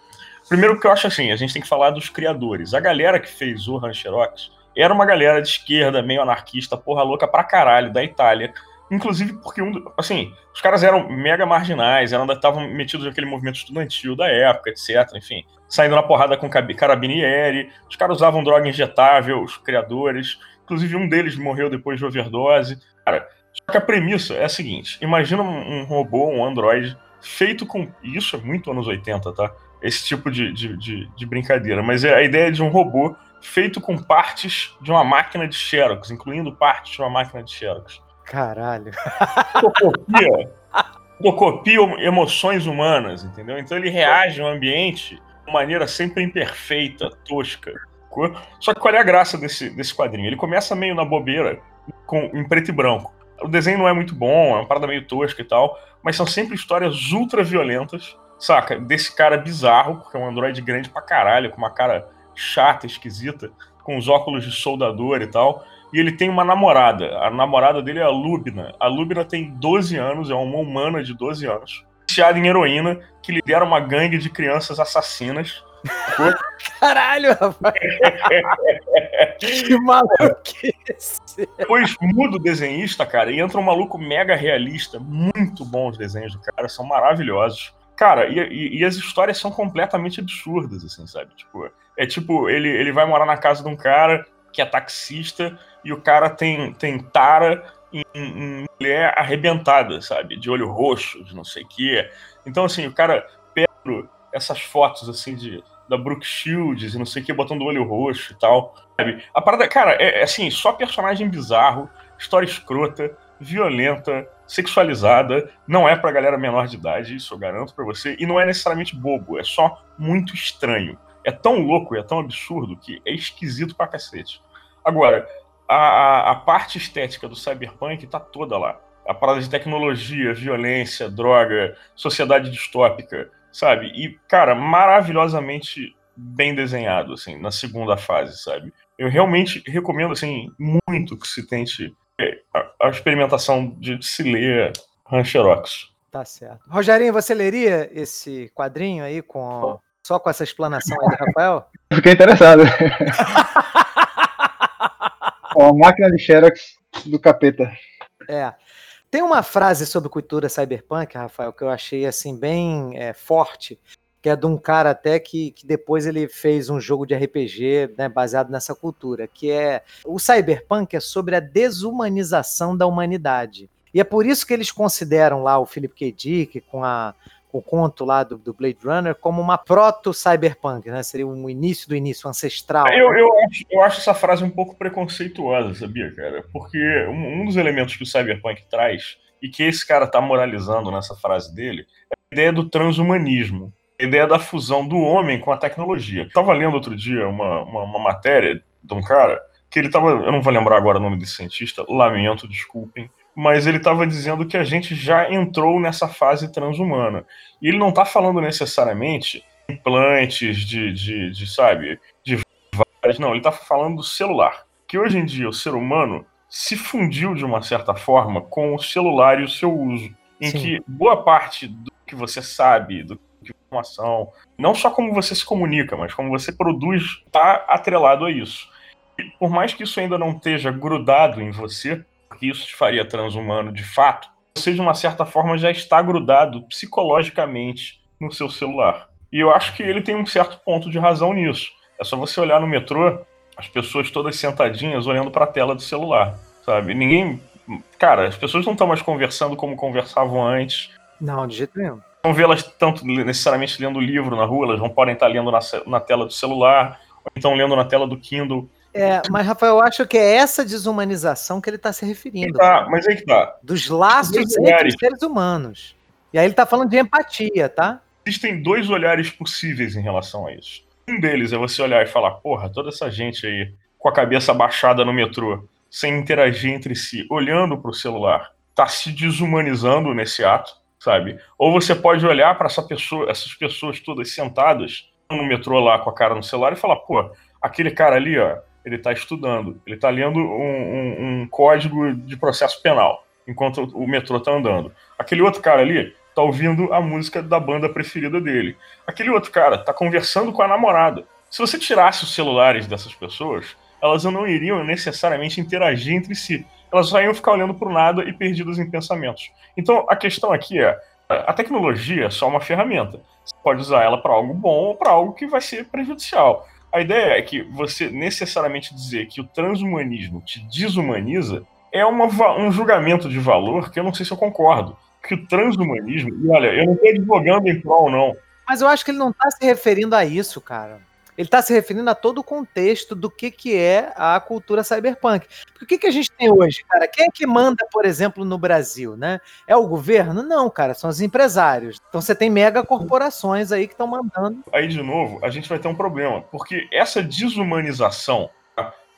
Primeiro, que eu acho assim, a gente tem que falar dos criadores. A galera que fez o Rancherox era uma galera de esquerda, meio anarquista, porra louca pra caralho, da Itália. Inclusive porque, um, assim, os caras eram mega marginais, eram estavam metidos naquele movimento estudantil da época, etc. Enfim, saindo na porrada com carabinieri. Os caras usavam droga injetável, os criadores. Inclusive, um deles morreu depois de overdose. Cara, só que a premissa é a seguinte: imagina um, robô, um androide, feito com. Isso é muito anos 80, tá? Esse tipo de, de, de, de brincadeira. Mas é a ideia de um robô feito com partes de uma máquina de Xerox, incluindo partes de uma máquina de Xerox. Caralho. Copia, copia emoções humanas, entendeu? Então ele reage ao ambiente de maneira sempre imperfeita, tosca. Só que qual é a graça desse, desse quadrinho? Ele começa meio na bobeira, com, em preto e branco. O desenho não é muito bom, é uma parada meio tosca e tal, mas são sempre histórias ultra violentas, saca? Desse cara bizarro, porque é um androide grande pra caralho, com uma cara chata, esquisita, com os óculos de soldador e tal. E ele tem uma namorada. A namorada dele é a Lubna. A Lubna tem 12 anos, é uma humana de 12 anos, viciada em heroína, que lidera uma gangue de crianças assassinas Caralho, rapaz. que maluquice. Depois muda o desenhista, cara, e entra um maluco mega realista. Muito bons os desenhos do cara, são maravilhosos. Cara, e, e, as histórias são completamente absurdas, assim, sabe? Tipo, é tipo, ele, ele vai morar na casa de um cara que é taxista e o cara tem, tem tara em, em mulher arrebentada, sabe? De olho roxo, de não sei o quê. Então, assim, o cara pega essas fotos, assim, de da Brooke Shields e não sei o que, botando o olho roxo e tal. Sabe? A parada, cara, é, é assim, só personagem bizarro, história escrota, violenta, sexualizada, não é pra galera menor de idade, isso eu garanto pra você, e não é necessariamente bobo, é só muito estranho. É tão louco, é tão absurdo que é esquisito pra cacete. Agora, a, a, a parte estética do cyberpunk tá toda lá. a parada de tecnologia, violência, droga, sociedade distópica, sabe? E, cara, maravilhosamente bem desenhado, assim, na segunda fase, sabe? Eu realmente recomendo, assim, muito que se tente a, a experimentação de se ler Rancherox. Tá certo. Rogerinho, você leria esse quadrinho aí com só com essa explanação aí do Rafael? Fiquei interessado. Ó, a máquina de Xerox do capeta. É. Tem uma frase sobre cultura cyberpunk, Rafael, que eu achei assim bem é, forte, que é de um cara até que, que depois ele fez um jogo de RPG né, baseado nessa cultura, que é o cyberpunk é sobre a desumanização da humanidade. E é por isso que eles consideram lá o Philip K. Dick com a o conto lá do, do, Blade Runner como uma proto-cyberpunk, né? Seria um início do início ancestral. Eu, eu, acho, eu acho essa frase um pouco preconceituosa, sabia, cara? Porque um, um dos elementos que o cyberpunk traz, e que esse cara tá moralizando nessa frase dele, é a ideia do transhumanismo. A ideia da fusão do homem com a tecnologia. Eu tava lendo outro dia uma, uma, uma matéria de um cara que ele tava. Eu não vou lembrar agora o nome desse cientista, lamento, desculpem mas ele estava dizendo que a gente já entrou nessa fase transhumana. E ele não está falando necessariamente implantes de, de, de, sabe, de várias, não, ele está falando do celular. Que hoje em dia o ser humano se fundiu de uma certa forma com o celular e o seu uso. Em Sim. que boa parte do que você sabe, do que informação, não só como você se comunica, mas como você produz, está atrelado a isso. E por mais que isso ainda não esteja grudado em você, que isso te faria transhumano de fato, você de uma certa forma já está grudado psicologicamente no seu celular. E eu acho que ele tem um certo ponto de razão nisso. É só você olhar no metrô, as pessoas todas sentadinhas olhando para a tela do celular, sabe? Ninguém. Cara, as pessoas não estão mais conversando como conversavam antes. Não, de jeito nenhum. Não vê-las tanto necessariamente lendo livro na rua, elas não podem estar lendo na, na tela do celular, ou então lendo na tela do Kindle. É, mas, Rafael, eu acho que é essa desumanização que ele está se referindo. Tá, mas aí que tá. Dos laços entre os seres humanos. E aí ele está falando de empatia, tá? Existem dois olhares possíveis em relação a isso. Um deles é você olhar e falar, porra, toda essa gente aí com a cabeça baixada no metrô, sem interagir entre si, olhando para o celular, tá se desumanizando nesse ato, sabe? Ou você pode olhar para essa pessoa, essas pessoas todas sentadas no metrô lá com a cara no celular e falar, pô, aquele cara ali, ó, ele está estudando, ele está lendo um, um, um, código de processo penal enquanto o metrô está andando. Aquele outro cara ali está ouvindo a música da banda preferida dele. Aquele outro cara está conversando com a namorada. Se você tirasse os celulares dessas pessoas, elas não iriam necessariamente interagir entre si. Elas só iam ficar olhando para nada e perdidas em pensamentos. Então a questão aqui é: a tecnologia é só uma ferramenta. Você pode usar ela para algo bom ou para algo que vai ser prejudicial. A ideia é que você necessariamente dizer que o transhumanismo te desumaniza é uma, um julgamento de valor que eu não sei se eu concordo. Que o transhumanismo, e olha, eu não estou advogando em prol, não. Mas eu acho que ele não está se referindo a isso, cara. Ele está se referindo a todo o contexto do que, que é a cultura cyberpunk. O que, que a gente tem hoje, cara? Quem é que manda, por exemplo, no Brasil, né? É o governo? Não, cara, são os empresários. Então você tem mega corporações aí que estão mandando. Aí, de novo, a gente vai ter um problema, porque essa desumanização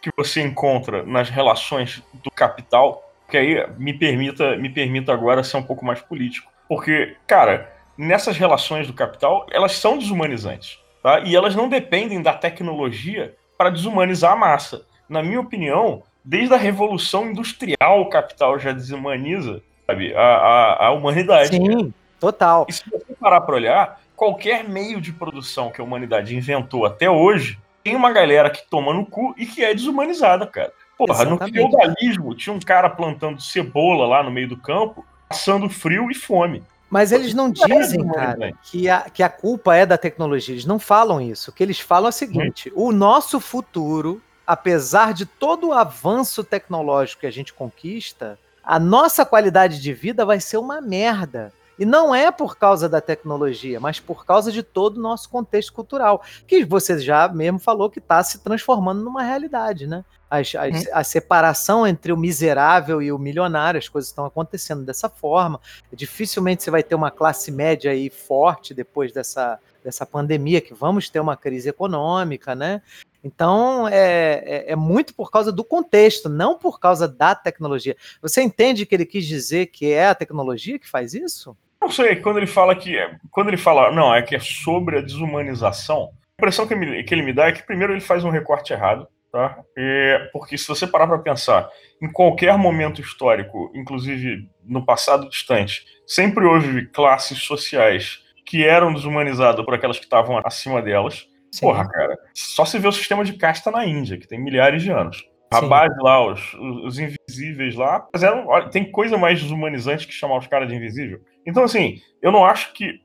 que você encontra nas relações do capital, que aí me permita, me permita agora ser um pouco mais político. Porque, cara, nessas relações do capital, elas são desumanizantes. Tá? E elas não dependem da tecnologia para desumanizar a massa. Na minha opinião, desde a Revolução Industrial, o capital já desumaniza sabe, a, a, a humanidade. Sim, total. E se você parar para olhar, qualquer meio de produção que a humanidade inventou até hoje, tem uma galera que toma no cu e que é desumanizada, cara. Porra, Exatamente. no feudalismo tinha um cara plantando cebola lá no meio do campo, passando frio e fome. Mas eles não dizem, cara, que a, que a culpa é da tecnologia. Eles não falam isso. O que eles falam é o seguinte: o nosso futuro, apesar de todo o avanço tecnológico que a gente conquista, a nossa qualidade de vida vai ser uma merda. E não é por causa da tecnologia, mas por causa de todo o nosso contexto cultural, que você já mesmo falou que está se transformando numa realidade, né? As, as, uhum. A separação entre o miserável e o milionário, as coisas estão acontecendo dessa forma. Dificilmente você vai ter uma classe média aí forte depois dessa, dessa pandemia, que vamos ter uma crise econômica, né? Então, é, é, é, muito por causa do contexto, não por causa da tecnologia. Você entende que ele quis dizer que é a tecnologia que faz isso? Não sei, quando ele fala que. Quando ele fala, não, é que é sobre a desumanização, a impressão que, me, que ele me dá é que primeiro ele faz um recorte errado, tá? É, porque se você parar para pensar, em qualquer momento histórico, inclusive no passado distante, sempre houve classes sociais que eram desumanizadas por aquelas que estavam acima delas. Sim. Porra, cara, só se vê o sistema de casta na Índia, que tem milhares de anos. A base lá, os, os invisíveis lá, mas eram, tem coisa mais desumanizante que chamar os caras de invisível. Então, assim, eu não acho que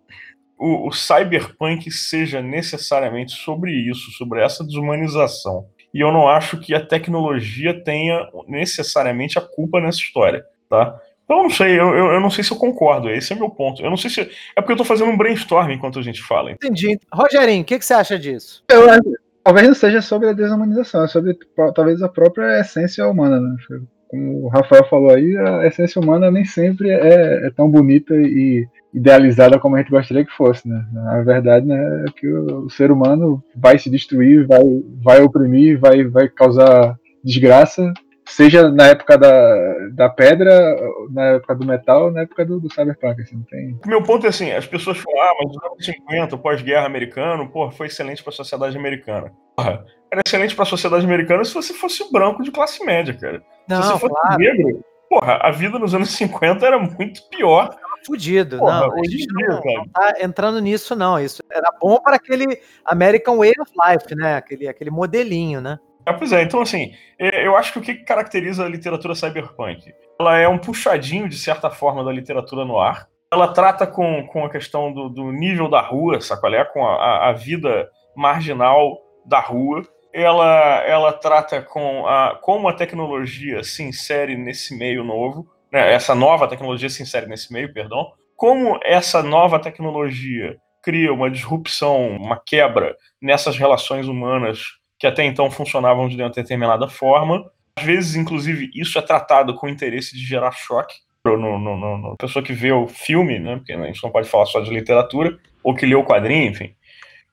o, o cyberpunk seja necessariamente sobre isso, sobre essa desumanização. E eu não acho que a tecnologia tenha necessariamente a culpa nessa história, tá? Então, eu não sei, eu, eu, eu, não sei se eu concordo, esse é meu ponto. Eu não sei se. É porque eu tô fazendo um brainstorm enquanto a gente fala. Entendi. Rogerinho, o que, que você acha disso? Eu acho. Talvez não seja sobre a desumanização, é sobre talvez a própria essência humana, né? Como o Rafael falou aí, a essência humana nem sempre é, é tão bonita e idealizada como a gente gostaria que fosse, né? Na verdade, né, é que o, o ser humano vai se destruir, vai, vai oprimir, vai, vai causar desgraça seja na época da, da pedra, na época do metal, na época do, do cyberpunk, assim, tem... Meu ponto é assim, as pessoas falam, ah, mas os anos 50, pós-guerra americano, porra, foi excelente para a sociedade americana. Porra, era excelente para a sociedade americana se você fosse branco de classe média, cara. Não, se você fosse claro. negro, porra, a vida nos anos 50 era muito pior. Fudido, Porra, não, a gente não, não tá entrando nisso, não. Isso era bom para aquele American Way of Life, né? Aquele, aquele modelinho, né? Ah, pois é, então assim, é, eu acho que o que caracteriza a literatura cyberpunk? Ela é um puxadinho, de certa forma, da literatura no ar. Ela trata com, com a questão do, do nível da rua, sacolé? Com a, a vida marginal da rua. Ela, ela trata com a, como a tecnologia se insere nesse meio novo, né? essa nova tecnologia se insere nesse meio, perdão. Como essa nova tecnologia cria uma disrupção, uma quebra nessas relações humanas que até então funcionavam de uma determinada forma. Às vezes, inclusive, isso é tratado com o interesse de gerar choque no pessoa que vê o filme, né? Porque a gente não pode falar só de literatura, ou que lê o quadrinho, enfim.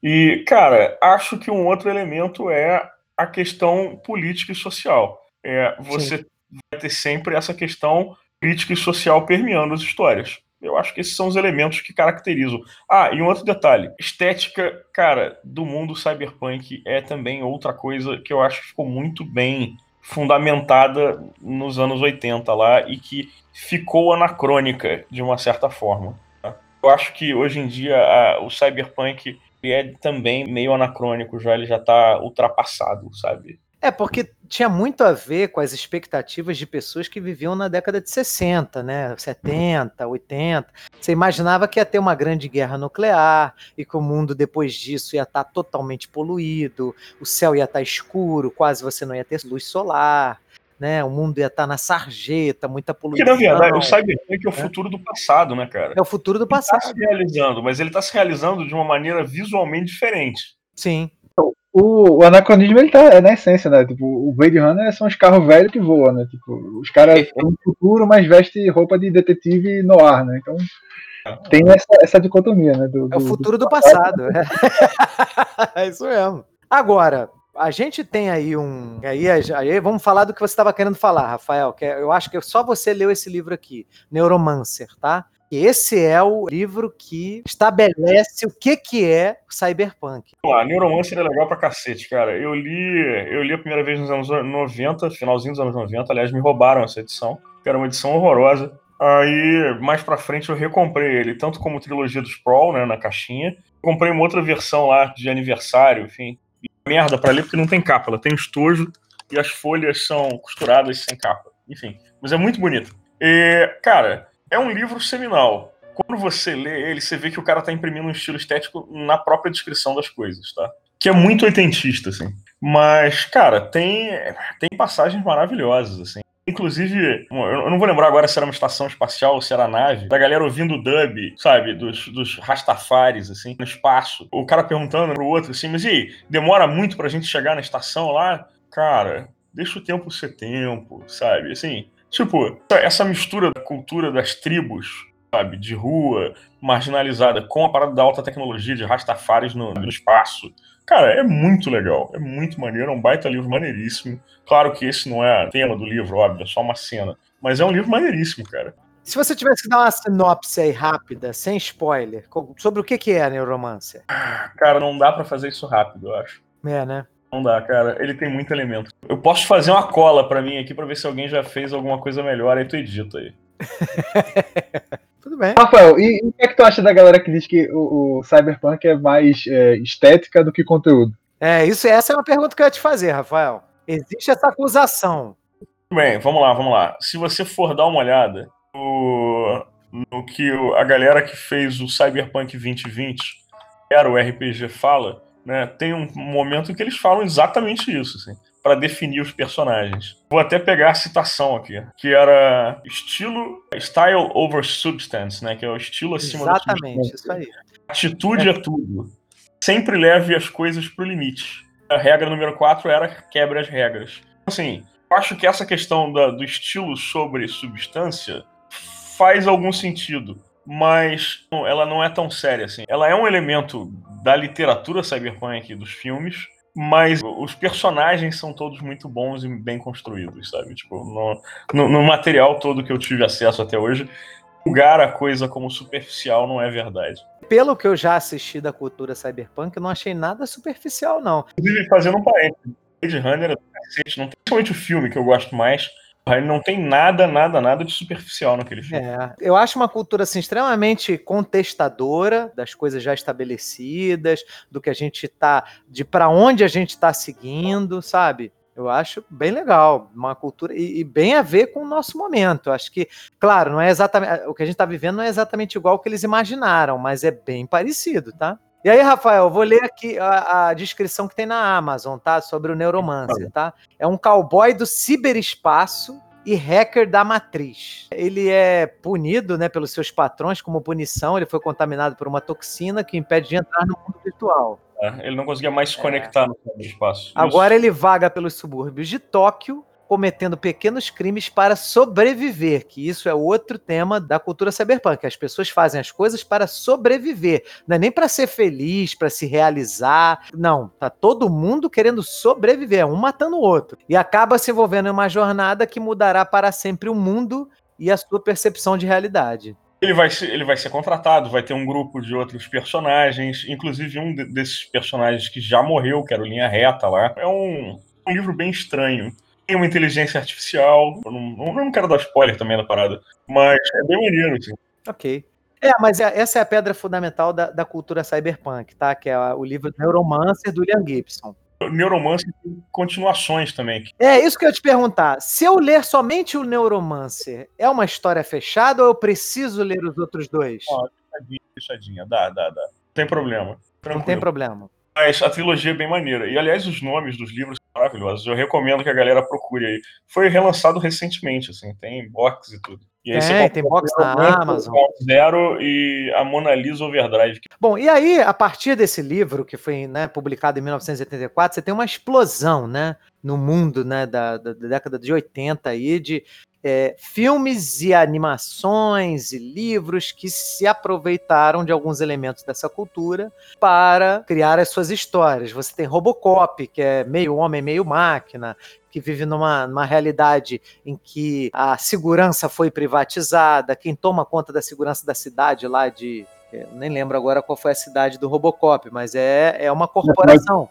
E, cara, acho que um outro elemento é a questão política e social. É, você Sim. vai ter sempre essa questão política e social permeando as histórias. Eu acho que esses são os elementos que caracterizam. Ah, e um outro detalhe: estética, cara, do mundo cyberpunk é também outra coisa que eu acho que ficou muito bem fundamentada nos anos 80 lá e que ficou anacrônica de uma certa forma. Tá? Eu acho que hoje em dia a, o cyberpunk é também meio anacrônico, já ele já está ultrapassado, sabe? É, porque tinha muito a ver com as expectativas de pessoas que viviam na década de 60, né? 70, 80. Você imaginava que ia ter uma grande guerra nuclear e que o mundo depois disso ia estar totalmente poluído, o céu ia estar escuro, quase você não ia ter luz solar. Né, o mundo ia estar na sarjeta, muita poluição. Porque, na verdade, o Cyberpunk é o futuro do passado, né, cara? É o futuro do passado. Ele está se realizando, mas ele está se realizando de uma maneira visualmente diferente. Sim. O, o, anacronismo ele tá é na essência, né? Tipo, o Blade Runner são os carros velhos que voam, né? Tipo, os caras estão no futuro, mas vestem roupa de detetive no ar, né? Então tem essa, essa dicotomia, né? Do, é o futuro do, do passado. passado. é isso mesmo. Agora, a gente tem aí um. Aí, aí vamos falar do que você estava querendo falar, Rafael. Que é, eu acho que só você leu esse livro aqui, Neuromancer, tá? Esse é o livro que estabelece o que, que é cyberpunk. A Neuromancer é legal pra cacete, cara. Eu li, eu li a primeira vez nos anos 90, finalzinho dos anos 90. Aliás, me roubaram essa edição, que era uma edição horrorosa. Aí, mais pra frente, eu recomprei ele, tanto como trilogia do Sprawl, né, na caixinha. Comprei uma outra versão lá de aniversário, enfim. Merda pra ler, porque não tem capa. Ela tem estojo e as folhas são costuradas sem capa. Enfim, mas é muito bonito. E, cara, é um livro seminal. Quando você lê ele, você vê que o cara tá imprimindo um estilo estético na própria descrição das coisas, tá? Que é muito oitentista, assim. Mas, cara, tem, tem passagens maravilhosas, assim. Inclusive, eu não vou lembrar agora se era uma estação espacial ou se era nave, da galera ouvindo o dub, sabe, dos, dos Rastafares, assim, no espaço. O cara perguntando pro outro, assim, mas e aí, demora muito pra gente chegar na estação lá? Cara, deixa o tempo ser tempo, sabe? Assim, Tipo, essa mistura da cultura das tribos, sabe, de rua, marginalizada, com a parada da alta tecnologia, de rastafares no, no espaço, Cara, é muito legal, é muito maneiro, é um baita livro maneiríssimo. Claro que esse não é tema do livro, óbvio, é só uma cena. Mas é um livro maneiríssimo, cara. Se você tivesse que dar uma sinopse aí rápida, sem spoiler, sobre o que, é a neuromancer? Cara, não dá para fazer isso rápido, eu acho. É, né? Não dá, cara. Ele tem muito elemento. Eu posso fazer uma cola para mim aqui para ver se alguém já fez alguma coisa melhor, aí tu edita aí. Tudo bem. Rafael, e, e, o que é que tu acha da galera que diz que o, o Cyberpunk é mais é, estética do que conteúdo? É, isso, essa é uma pergunta que eu ia te fazer, Rafael. Existe essa acusação. Bem, vamos lá, vamos lá. Se você for dar uma olhada no, no que a galera que fez o Cyberpunk 2020, era o RPG fala, né? Tem um momento em que eles falam exatamente isso, assim, para definir os personagens. Vou até pegar a citação aqui, que era estilo style over substance, né? Que é o estilo acima Exatamente, isso aí. Atitude é. é tudo. Sempre leve as coisas pro limite. A regra número 4 era quebra as regras. Assim, eu acho que essa questão da, do estilo sobre substância faz algum sentido, mas ela não é tão séria assim. Ela é um elemento da literatura cyberpunk, dos filmes, mas os personagens são todos muito bons e bem construídos, sabe? Tipo, no, no, no material todo que eu tive acesso até hoje, julgar a coisa como superficial não é verdade. Pelo que eu já assisti da cultura cyberpunk, eu não achei nada superficial, não. Inclusive, fazendo um parênteses, Blade Runner é do cacete, não tem somente o filme que eu gosto mais, ele não tem nada, nada, nada de superficial naquele filme. É, eu acho uma cultura assim, extremamente contestadora das coisas já estabelecidas, do que a gente tá, de para onde a gente está seguindo, sabe? Eu acho bem legal, uma cultura e, e, bem a ver com o nosso momento. Acho que, claro, não é exatamente o que a gente está vivendo não é exatamente igual ao que eles imaginaram, mas é bem parecido, tá? E aí, Rafael, vou ler aqui a, a, descrição que tem na Amazon, tá? Sobre o Neuromancer, tá? É um cowboy do ciberespaço e hacker da matriz. Ele é punido, né, pelos seus patrões como punição. Ele foi contaminado por uma toxina que impede de entrar no mundo virtual. É, ele não conseguia mais se conectar é. no ciberespaço. Agora Isso. ele vaga pelos subúrbios de Tóquio cometendo pequenos crimes para sobreviver, que isso é outro tema da cultura cyberpunk. As pessoas fazem as coisas para sobreviver, não é nem para ser feliz, para se realizar. Não, tá todo mundo querendo sobreviver, um matando o outro. E acaba se envolvendo em uma jornada que mudará para sempre o mundo e a sua percepção de realidade. Ele vai, ser, ele vai ser contratado, vai ter um grupo de outros personagens, inclusive um de, desses personagens que já morreu, que era o Linha Reta lá. É um, um livro bem estranho tem uma inteligência artificial. Eu não, eu não quero dar spoiler também da parada, mas é bem maneiro, assim. Ok. É, mas é, essa é a pedra fundamental da, da cultura cyberpunk, tá? Que é o livro Neuromancer do William Gibson. Neuromancer tem continuações também. É, isso que eu ia te perguntar. Se eu ler somente o Neuromancer, é uma história fechada ou eu preciso ler os outros dois? Ó, fechadinha, fechadinha. Dá, dá, dá. Não tem problema. Tranquilo. Não tem problema. Mas a trilogia é bem maneira. E, aliás, os nomes dos livros são maravilhosos. Eu recomendo que a galera procure aí. Foi relançado recentemente, assim, tem box e tudo. E aí tem, tem box na Amazon. Zero e a Mona Lisa Overdrive. Bom, e aí, a partir desse livro, que foi né, publicado em 1984, você tem uma explosão, né? No mundo né, da, da, da década de 80 aí, de é, filmes e animações e livros que se aproveitaram de alguns elementos dessa cultura para criar as suas histórias. Você tem Robocop, que é meio homem, meio máquina, que vive numa, numa realidade em que a segurança foi privatizada, quem toma conta da segurança da cidade lá de eu nem lembro agora qual foi a cidade do Robocop, mas é, é uma corporação.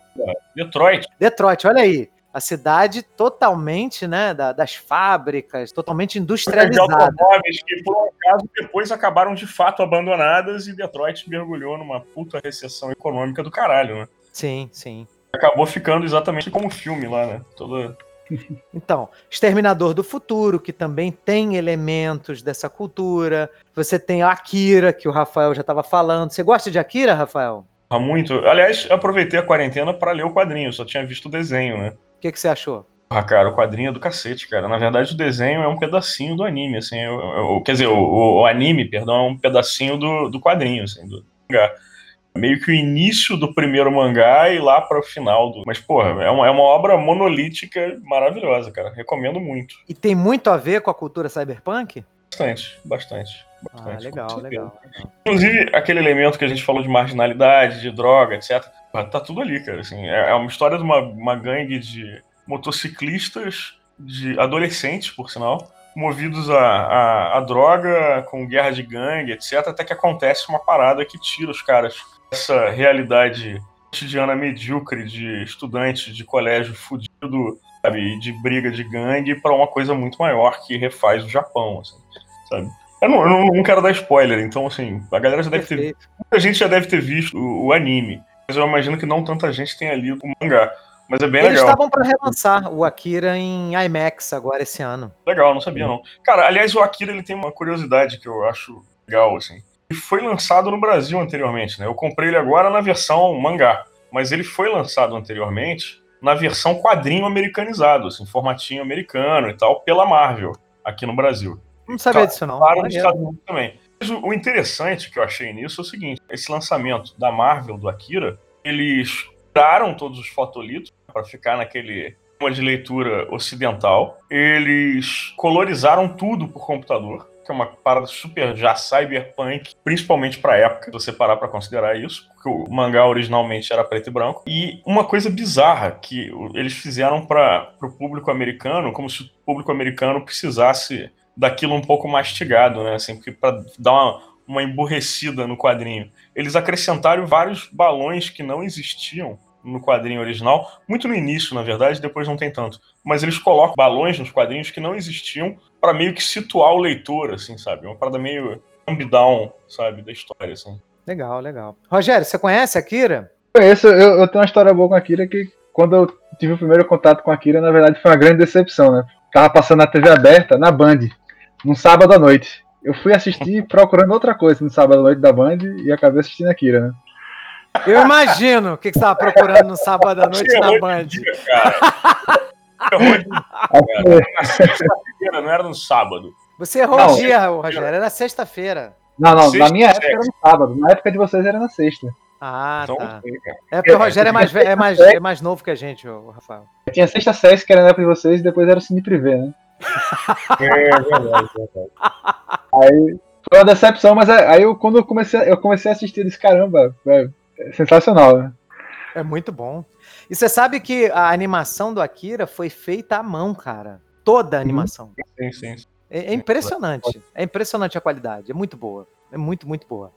Detroit. Detroit, olha aí a cidade totalmente, né, da, das fábricas, totalmente industrializada. De automóveis que, por um acaso, depois acabaram de fato abandonadas e Detroit mergulhou numa puta recessão econômica do caralho, né? Sim, sim. Acabou ficando exatamente como o filme lá, né? Toda... Então, Exterminador do Futuro, que também tem elementos dessa cultura. Você tem a Akira, que o Rafael já estava falando. Você gosta de Akira, Rafael? Muito. Aliás, aproveitei a quarentena para ler o quadrinho, só tinha visto o desenho, né? O que, que você achou? Ah, cara, o quadrinho é do cacete, cara. Na verdade, o desenho é um pedacinho do anime, assim. Eu, eu, quer dizer, o, o, anime, perdão, é um pedacinho do, do quadrinho, assim, do mangá. Meio que o início do primeiro mangá e lá para o final do. Mas, porra, é uma, é uma obra monolítica maravilhosa, cara. Recomendo muito. E tem muito a ver com a cultura cyberpunk? bastante, bastante. Ah, legal, legal, legal. Inclusive, aquele elemento que a gente falou de marginalidade, de droga, etc. Tá tudo ali, cara. Assim, é é uma história de uma, uma gangue de motociclistas, de adolescentes, por sinal, movidos a, a, a droga, com guerra de gangue, etc. Até que acontece uma parada que tira os caras dessa realidade cotidiana medíocre de estudante de colégio fudido, sabe, de briga de gangue, para uma coisa muito maior que refaz o Japão, assim, sabe? Eu não, eu não- quero dar spoiler, então, assim, a galera já deve ter. Muita gente já deve ter visto o, o anime, mas eu imagino que não tanta gente tenha lido o mangá. Mas é bem Eles legal. estavam para relançar o Akira em IMAX agora esse ano. Legal, não sabia não. Cara, aliás, o Akira ele tem uma curiosidade que eu acho legal, assim. Ele foi lançado no Brasil anteriormente, né? Eu comprei ele agora na versão mangá, mas ele foi lançado anteriormente na versão quadrinho americanizado, assim, formatinho americano e tal, pela Marvel, aqui no Brasil. Não sabia disso, não. Claro, nos. Estados Unidos também. Mas o, o interessante que eu achei nisso é o seguinte: esse lançamento da Marvel do Akira, eles tiraram todos os fotolitos para ficar naquele uma de leitura ocidental. Eles colorizaram tudo por computador, que é uma parada super já cyberpunk, principalmente para época, se você parar para considerar isso, porque o mangá originalmente era preto e branco. E uma coisa bizarra que eles fizeram para o público americano, como se o público americano precisasse daquilo um pouco mastigado, né? Assim, porque para dar uma, uma emburrecida no quadrinho. Eles acrescentaram vários balões que não existiam no quadrinho original, muito no início, na verdade, depois não tem tanto. Mas eles colocam balões nos quadrinhos que não existiam para meio que situar o leitor, assim, sabe? Uma parada meio down, sabe, da história, assim. Legal, legal. Rogério, você conhece Akira? Conheço, eu, eu tenho uma história boa com a Akira que quando eu tive o primeiro contato com a Akira, na verdade foi uma grande decepção, né? Tava passando na TV aberta, na Band, num sábado à noite. Eu fui assistir procurando outra coisa no sábado à noite da Band e acabei assistindo a Akira, né? Eu imagino o que que você estava procurando no sábado à noite na Band. Dia, na sexta-feira, não era no sábado. Você errou Não. o dia, Rogério. Era sexta-feira. Não, não, na Sexta, minha época era no sábado, na época de vocês era na sexta. Ah, Então, tá. não sei, cara. É porque o Rogério é mais, é mais, é mais novo que a gente, o Rafael. Eu tinha sexta Sesc, que era na época de vocês, e depois era o Cine Privé, né? É verdade, é verdade. Aí foi uma decepção, mas aí eu, quando eu comecei, eu comecei a assistir, disse, caramba, é sensacional, né? É muito bom. E você sabe que a animação do Akira foi feita à mão, cara. Toda a animação. Sim, sim. sim. É, é impressionante. É impressionante a qualidade. É muito boa. É muito, muito boa.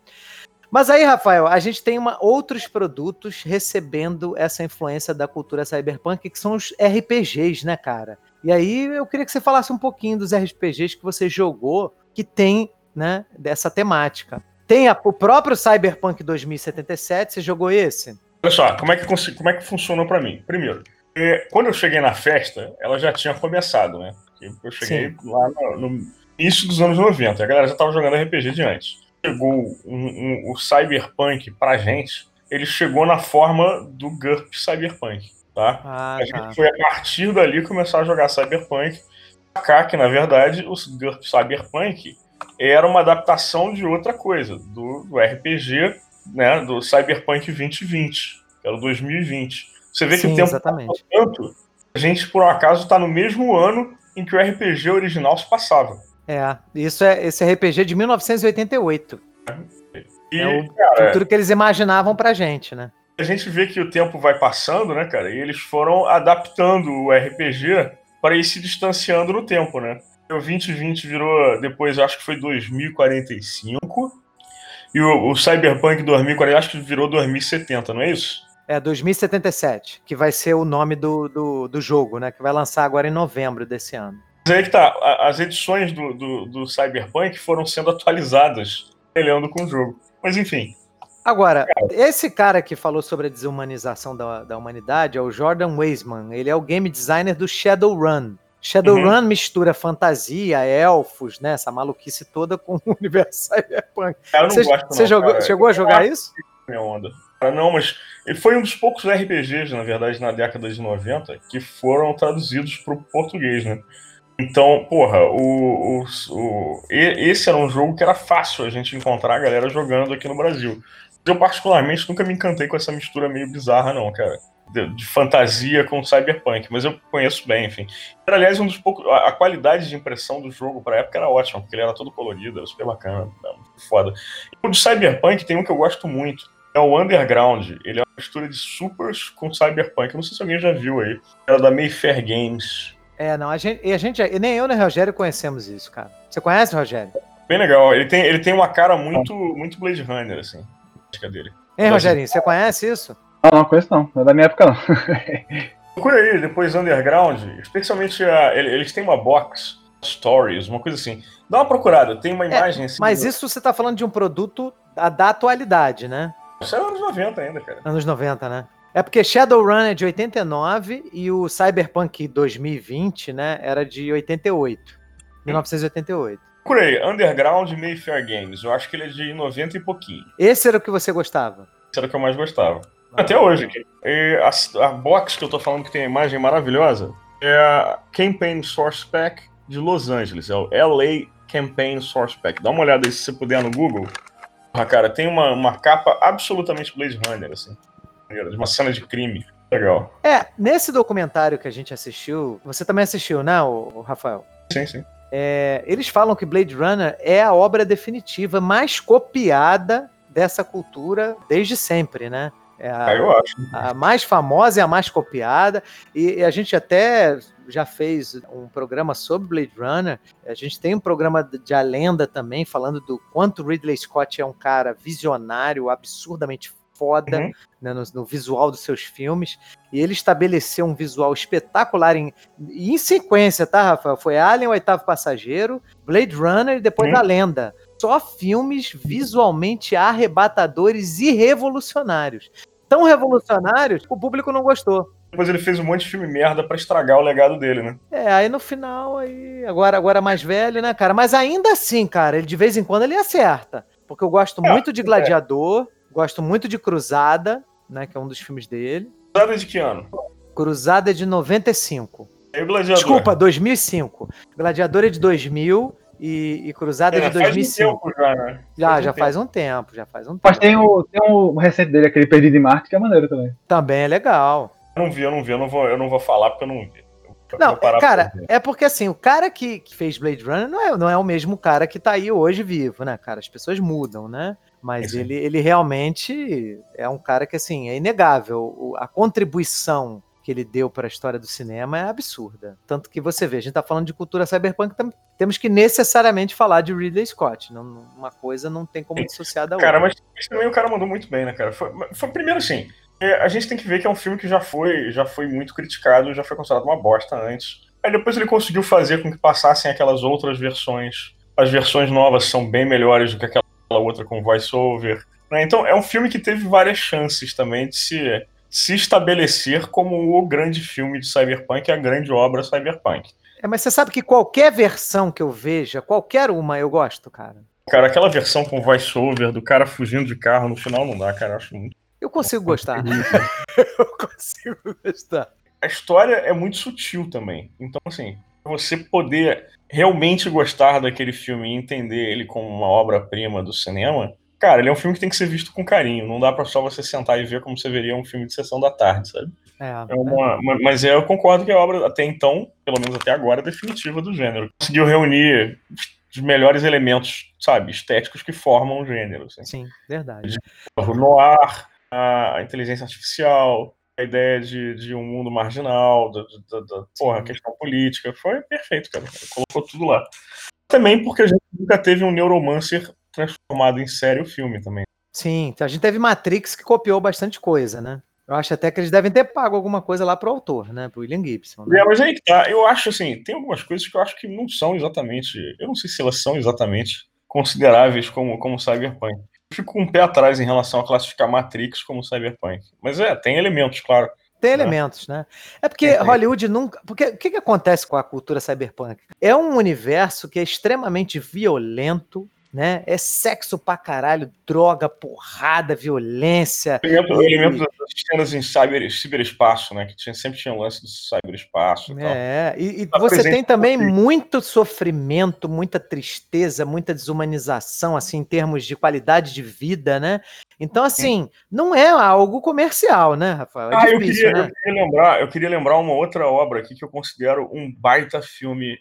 Mas aí, Rafael, a gente tem uma, outros produtos recebendo essa influência da cultura cyberpunk, que são os RPGs, né, cara? E aí eu queria que você falasse um pouquinho dos RPGs que você jogou, que tem, né, dessa temática. Tem a- o próprio Cyberpunk 2077, você jogou esse? Olha só, como é que, como é que funcionou pra mim? Primeiro, é, quando eu cheguei na festa, ela já tinha começado, né? Porque Eu cheguei lá no, no início dos anos 90, a galera já tava jogando RPG de antes. Chegou um- um- o Cyberpunk pra gente, ele chegou na forma do GURP Cyberpunk, tá? Ah, A gente tá. foi a partir dali começar a jogar Cyberpunk. Sacar que, na verdade, o GURP Cyberpunk era uma adaptação de outra coisa, do, do RPG, né, do Cyberpunk 2020, que era o 2020. Você vê que Sim, o tempo exatamente. passou tanto, a gente, por um acaso, está no mesmo ano em que o RPG original se passava. É, isso é esse RPG de 1988. E, É o cara, Tudo que eles imaginavam pra gente, né? a gente vê que o tempo vai passando, né, cara? E eles foram adaptando o RPG para ir se distanciando no tempo, né? O 2020 virou, depois acho que foi 2045. E o, o Cyberpunk 2040 acho que virou 2070, não é isso? É 2077, que vai ser o nome do, do, do jogo, né? Que vai lançar agora em novembro desse ano. Mas aí que tá, as edições do, do, do Cyberpunk foram sendo atualizadas, olhando com o jogo. Mas enfim, Agora, esse cara que falou sobre a desumanização da, da humanidade é o Jordan Weisman. Ele é o game designer do Shadowrun. Shadowrun mistura fantasia, elfos, né? Essa maluquice toda com o universo cyberpunk. eu não Você, gosto você jogou, cara. chegou a jogar isso? minha onda. Ah, Não, mas ele foi um dos poucos RPGs, na verdade, na década de 90, que foram traduzidos para o português, né? Então, porra, o, o, o- esse era um jogo que era fácil a gente encontrar a galera jogando aqui no Brasil. Eu, particularmente, nunca me encantei com essa mistura meio bizarra, não, cara. de, de, fantasia com cyberpunk, mas eu conheço bem, enfim. Era, aliás, um dos poucos. A, a qualidade de impressão do jogo pra época era ótima, porque ele era todo colorido, era super bacana, era foda. E o de cyberpunk tem um que eu gosto muito. É o Underground. Ele é uma mistura de supers com cyberpunk. Eu não sei se alguém já viu aí. Era da Mayfair Games. É, não, a gente, a gente nem eu nem o Rogério conhecemos isso, cara. Você conhece, Rogério? Bem legal. Ele tem, ele tem uma cara muito, muito Blade Runner, assim. A dele. Ei, Rogerinho, você conhece isso? Não, não conheço não. Não é da minha época, não. Procura aí, depois Underground. Especialmente, a, eles têm uma box, Stories, uma coisa assim. Dá uma procurada, tem uma é, imagem é, assim. Mas do... isso você tá falando de um produto da atualidade, né? Isso é anos 90 ainda, cara. Anos 90, né? É porque Shadowrun é de 89 e o Cyberpunk 2020, né, era de 88. 1988. Procurei, Underground Mayfair Games. Eu acho que ele é de 90 e pouquinho. Esse era o que você gostava? Esse era o que eu mais gostava. Até hoje. E a, a box que eu tô falando que tem a imagem maravilhosa é a Campaign Source Pack de Los Angeles. É o LA Campaign Source Pack. Dá uma olhada aí se você puder no Google. Ah, cara, tem uma, uma capa absolutamente Blade Runner, assim. De uma cena de crime. Legal. É, nesse documentário que a gente assistiu, você também assistiu, né, o, Rafael? Sim, sim. É, eles falam que Blade Runner é a obra definitiva mais copiada dessa cultura desde sempre, né? É a, ah, eu acho. a mais famosa e a mais copiada. E, e, a gente até já fez um programa sobre Blade Runner. A gente tem um programa de A Lenda também, falando do quanto Ridley Scott é um cara visionário, absurdamente foda uhum. né, no, no, visual dos seus filmes. E ele estabeleceu um visual espetacular em, em sequência, tá, Rafael? Foi Alien, o Oitavo Passageiro, Blade Runner e depois uhum. A Lenda. Só filmes visualmente arrebatadores e revolucionários. Tão revolucionários que o público não gostou. Depois ele fez um monte de filme merda para estragar o legado dele, né? É, aí no final, aí. Agora, agora mais velho, né, cara? Mas ainda assim, cara, ele de vez em quando ele acerta. Porque eu gosto é, muito de é. Gladiador. É. Gosto muito de Cruzada, né? Que é um dos filmes dele. Cruzada de que ano? Cruzada é de 95. E o Gladiador? Desculpa, 2005. Gladiador é de 2000 e, e Cruzada é, de 2005. Faz um tempo já, né? Já, faz já um faz um tempo, já faz um tempo. Mas tem o, tem o recente dele, aquele Perdido em Marte, que é maneiro também. Também é legal. Eu não vi, eu não vi, eu não vou, eu não vou falar porque eu não vi. Não, cara, é porque assim, o cara que, que, fez Blade Runner não é, não é o mesmo cara que tá aí hoje vivo, né, cara? As pessoas mudam, né? Mas ele, ele realmente é um cara que, assim, é inegável. A contribuição que ele deu para a história do cinema é absurda. Tanto que você vê, a gente está falando de cultura cyberpunk, temos que necessariamente falar de Ridley Scott. Não, uma coisa não tem como dissociar da outra. Cara, mas também o cara mandou muito bem, né, cara? Foi, foi primeiro assim, é, a gente tem que ver que é um filme que já foi, já foi muito criticado, já foi considerado uma bosta antes. Aí depois ele conseguiu fazer com que passassem aquelas outras versões. As versões novas são bem melhores do que aquela outra com voice-over. Né? Então é um filme que teve várias chances também de se, se estabelecer como o grande filme de cyberpunk, a grande obra cyberpunk. É, mas você sabe que qualquer versão que eu veja, qualquer uma, eu gosto, cara. Cara, aquela versão com voice-over do cara fugindo de carro no final não dá, cara. Eu acho muito eu consigo gostar. eu consigo gostar. A história é muito sutil também. Então, assim, você poder realmente gostar daquele filme e entender ele como uma obra-prima do cinema, cara, ele é um filme que tem que ser visto com carinho. Não dá para só você sentar e ver como você veria um filme de sessão da tarde, sabe? É, é uma, é. Mas eu concordo que a obra, até então, pelo menos até agora, é definitiva do gênero. Conseguiu reunir os melhores elementos, sabe, estéticos que formam o gênero. Assim. Sim, verdade. O noir, a inteligência artificial, a ideia de, de um mundo marginal, da, da, da porra, questão política. Foi perfeito, cara. Colocou tudo lá. Também porque a gente nunca teve um neuromancer transformado em série o filme também. Sim, a gente teve Matrix que copiou bastante coisa, né? Eu acho até que eles devem ter pago alguma coisa lá pro autor, né? Pro William Gibson. Né? É, mas aí tá. Eu acho assim, tem algumas coisas que eu acho que não são exatamente. Eu não sei se elas são exatamente consideráveis como, como cyberpunk fico com um pé atrás em relação a classificar Matrix como cyberpunk. Mas é, tem elementos, claro. Tem né? elementos, né? É porque Hollywood nunca. Porque o que, que acontece com a cultura cyberpunk? É um universo que é extremamente violento, né? É sexo pra caralho, droga, porrada, violência. Elemento, e... elemento das cenas em cyber, ciberespaço, né? Que tinha, sempre tinha lance do ciberespaço. E é, tal. e, e tá você tem também muito sofrimento, muita tristeza, muita desumanização, assim, em termos de qualidade de vida, né? Então, assim, não é algo comercial, né, Rafael? É ah, difícil, eu, queria, né? eu, queria, lembrar, eu queria lembrar uma outra obra aqui que eu considero um baita filme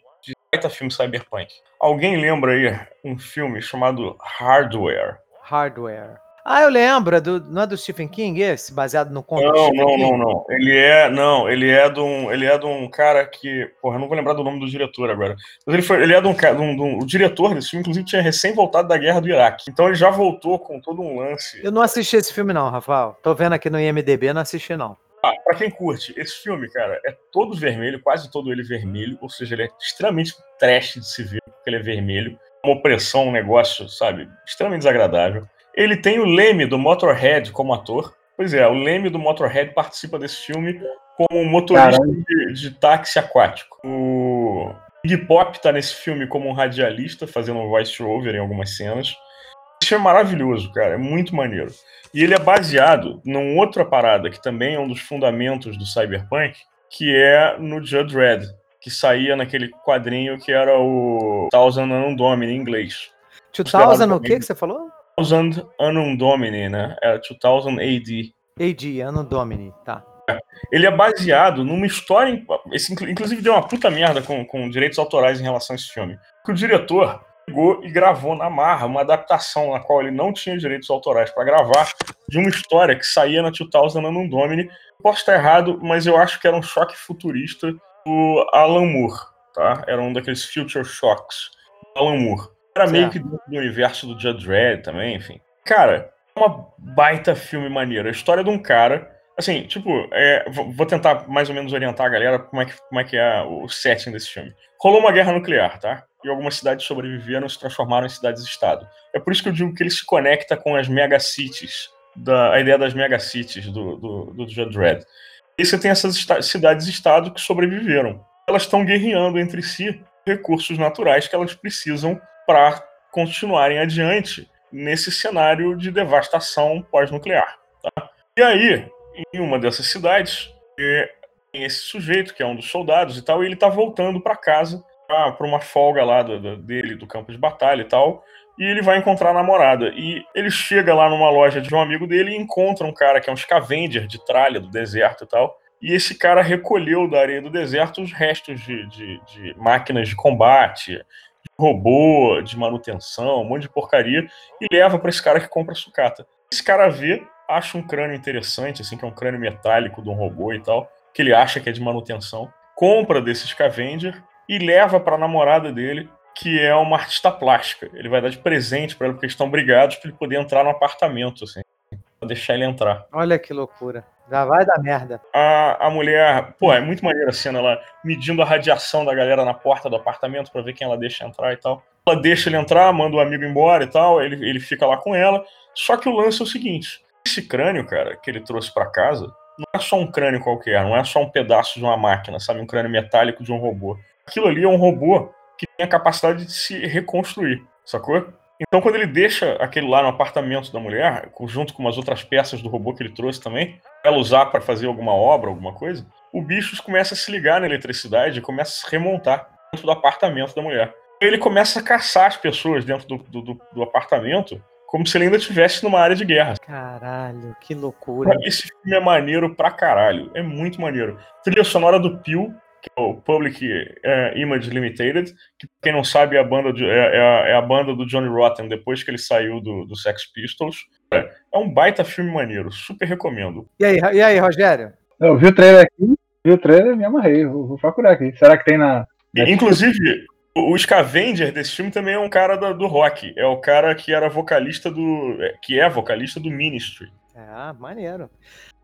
baita filme cyberpunk. Alguém lembra aí um filme chamado Hardware? Hardware. Ah, eu lembro, é do, não é do Stephen King esse, baseado no conto não, não, King? Não, não. Ele é, não, ele é de um, ele é de um cara que, porra, eu não vou lembrar do nome do diretor agora. Mas ele foi, ele é de um, de um, um o diretor desse filme, inclusive tinha recém voltado da guerra do Iraque. Então ele já voltou com todo um lance. Eu não assisti esse filme não, Rafael. Tô vendo aqui no IMDb, não assisti não. Ah, pra quem curte, esse filme, cara, é todo vermelho, quase todo ele vermelho, ou seja, ele é extremamente trash de se ver, porque ele é vermelho. Uma opressão, um negócio, sabe, extremamente desagradável. Ele tem o Leme do Motorhead como ator. Pois é, o Leme do Motorhead participa desse filme como motorista de, de, táxi aquático. O Iggy Pop tá nesse filme como um radialista, fazendo um voice-over em algumas cenas. Esse filme é maravilhoso, cara, é muito maneiro. E ele é baseado numa outra parada que também é um dos fundamentos do cyberpunk, que é no Judge Red, que saía naquele quadrinho que era o Thousand Unknown Domini em inglês. 2000 o que que você falou? 2000 Annum Domini, né? É 2000 AD. AD, Annum Domini, tá. Ele é baseado numa história. Esse, inclusive, deu uma puta merda com, com direitos autorais em relação a esse filme. Que o diretor pegou e gravou na marra uma adaptação na qual ele não tinha direitos autorais para gravar de uma história que saía na 2000 Annum Domini. Posso estar errado, mas eu acho que era um choque futurista do Alan Moore, tá? Era um daqueles future shocks do Alan Moore. Era certo. meio que dentro do universo do Judge Dredd também, enfim. Cara, é uma baita filme maneiro. A história de um cara. Assim, tipo, é, vou tentar mais ou menos orientar a galera como é, que, como é que é o setting desse filme. Rolou uma guerra nuclear, tá? E algumas cidades sobreviveram e se transformaram em cidades-estado. É por isso que eu digo que ele se conecta com as megacities, da, a ideia das megacities do, do, do Judge Dredd. E você tem essas cidades-estado que sobreviveram. Elas estão guerreando entre si recursos naturais que elas precisam para continuarem adiante nesse cenário de devastação pós-nuclear. Tá? E aí, em uma dessas cidades, tem esse sujeito, que é um dos soldados e tal, e ele está voltando para casa para uma folga lá do, do, dele, do campo de batalha e tal, e ele vai encontrar a namorada. E ele chega lá numa loja de um amigo dele e encontra um cara que é um scavenger de tralha do deserto e tal. E esse cara recolheu da areia do deserto os restos de, de, de máquinas de combate, robô, de manutenção, um monte de porcaria, e leva para esse cara que compra sucata. Esse cara vê, acha um crânio interessante, assim, que é um crânio metálico de um robô e tal, que ele acha que é de manutenção, compra desse scavenger e leva para a namorada dele, que é uma artista plástica. Ele vai dar de presente para ela, porque eles estão brigados para ele poder entrar no apartamento, assim, pra deixar ele entrar. Olha que loucura. Já vai dar merda. A, a mulher, pô, é muito maneira a cena, ela medindo a radiação da galera na porta do apartamento para ver quem ela deixa entrar e tal. Ela deixa ele entrar, manda o amigo embora e tal, ele, ele fica lá com ela. Só que o lance é o seguinte: esse crânio, cara, que ele trouxe para casa, não é só um crânio qualquer, não é só um pedaço de uma máquina, sabe? Um crânio metálico de um robô. Aquilo ali é um robô que tem a capacidade de se reconstruir, sacou? Então, quando ele deixa aquele lá no apartamento da mulher, junto com umas outras peças do robô que ele trouxe também, ela usar para fazer alguma obra, alguma coisa, o bicho começa a se ligar na eletricidade e começa a se remontar dentro do apartamento da mulher. Ele começa a caçar as pessoas dentro do, do, do apartamento como se ele ainda estivesse numa área de guerra. Caralho, que loucura. Esse filme é maneiro pra caralho. É muito maneiro. Trilha sonora do Pio, que é o Public é, Image Limited, que quem não sabe é a banda, de, é, é, a, é, a, banda do Johnny Rotten depois que ele saiu do, do Sex Pistols. É, é um baita filme maneiro, super recomendo. E aí, e aí Rogério? Eu vi o trailer aqui, vi o trailer e me amarrei, vou, vou, procurar aqui. Será que tem na... Inclusive, o Scavenger desse filme também é um cara do, do rock, é o cara que era vocalista do... É, que é vocalista do Ministry. Ah, maneiro.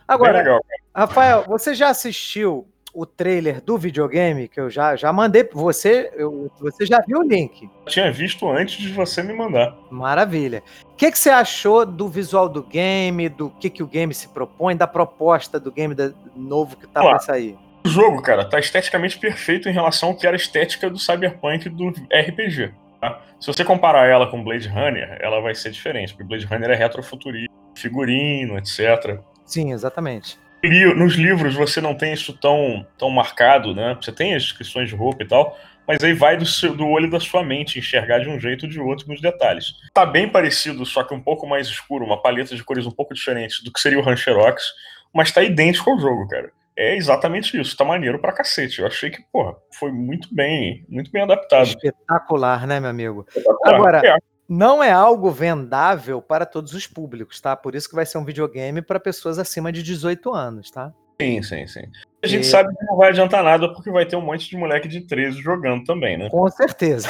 Agora, legal, Rafael, você já assistiu o trailer do videogame, que eu já, já mandei para você, eu, você já viu o link. Eu tinha visto antes de você me mandar. Maravilha. O que, que você achou do visual do game, do que, que o game se propõe, da proposta do game da, novo que tá para sair? O jogo, cara, tá esteticamente perfeito em relação ao que era a estética do Cyberpunk do RPG. Tá? Se você comparar ela com Blade Runner, ela vai ser diferente, porque Blade Runner é retrofuturista, figurino, etc. Sim, exatamente. Nos livros você não tem isso tão, tão marcado, né? Você tem as descrições de roupa e tal, mas aí vai do, seu, do olho da sua mente enxergar de um jeito ou de outro nos detalhes. Tá bem parecido, só que um pouco mais escuro, uma paleta de cores um pouco diferente do que seria o Rancherox, mas tá idêntico ao jogo, cara. É exatamente isso, tá maneiro pra cacete. Eu achei que, porra, foi muito bem, muito bem adaptado. Espetacular, né, meu amigo? Agora, é. Não é algo vendável para todos os públicos, tá? Por isso que vai ser um videogame para pessoas acima de 18 anos, tá? Sim, sim, sim. A gente e... sabe que não vai adiantar nada porque vai ter um monte de moleque de 13 jogando também, né? Com certeza.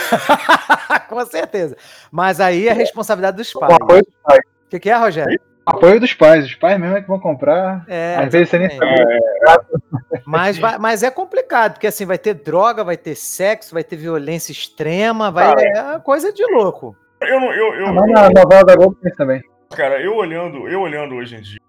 Com certeza. Mas aí é responsabilidade dos pais. O que, que é, Rogério? Apoio dos pais, os pais mesmo é que vão comprar. É, Às vezes você nem sabe. É. Mas, vai, mas é complicado, porque assim, vai ter droga, vai ter sexo, vai ter violência extrema, vai cara, é coisa de louco. Eu não. Eu, eu, ah, mas na novela da Globo tem também. Cara, eu olhando, eu olhando hoje em dia,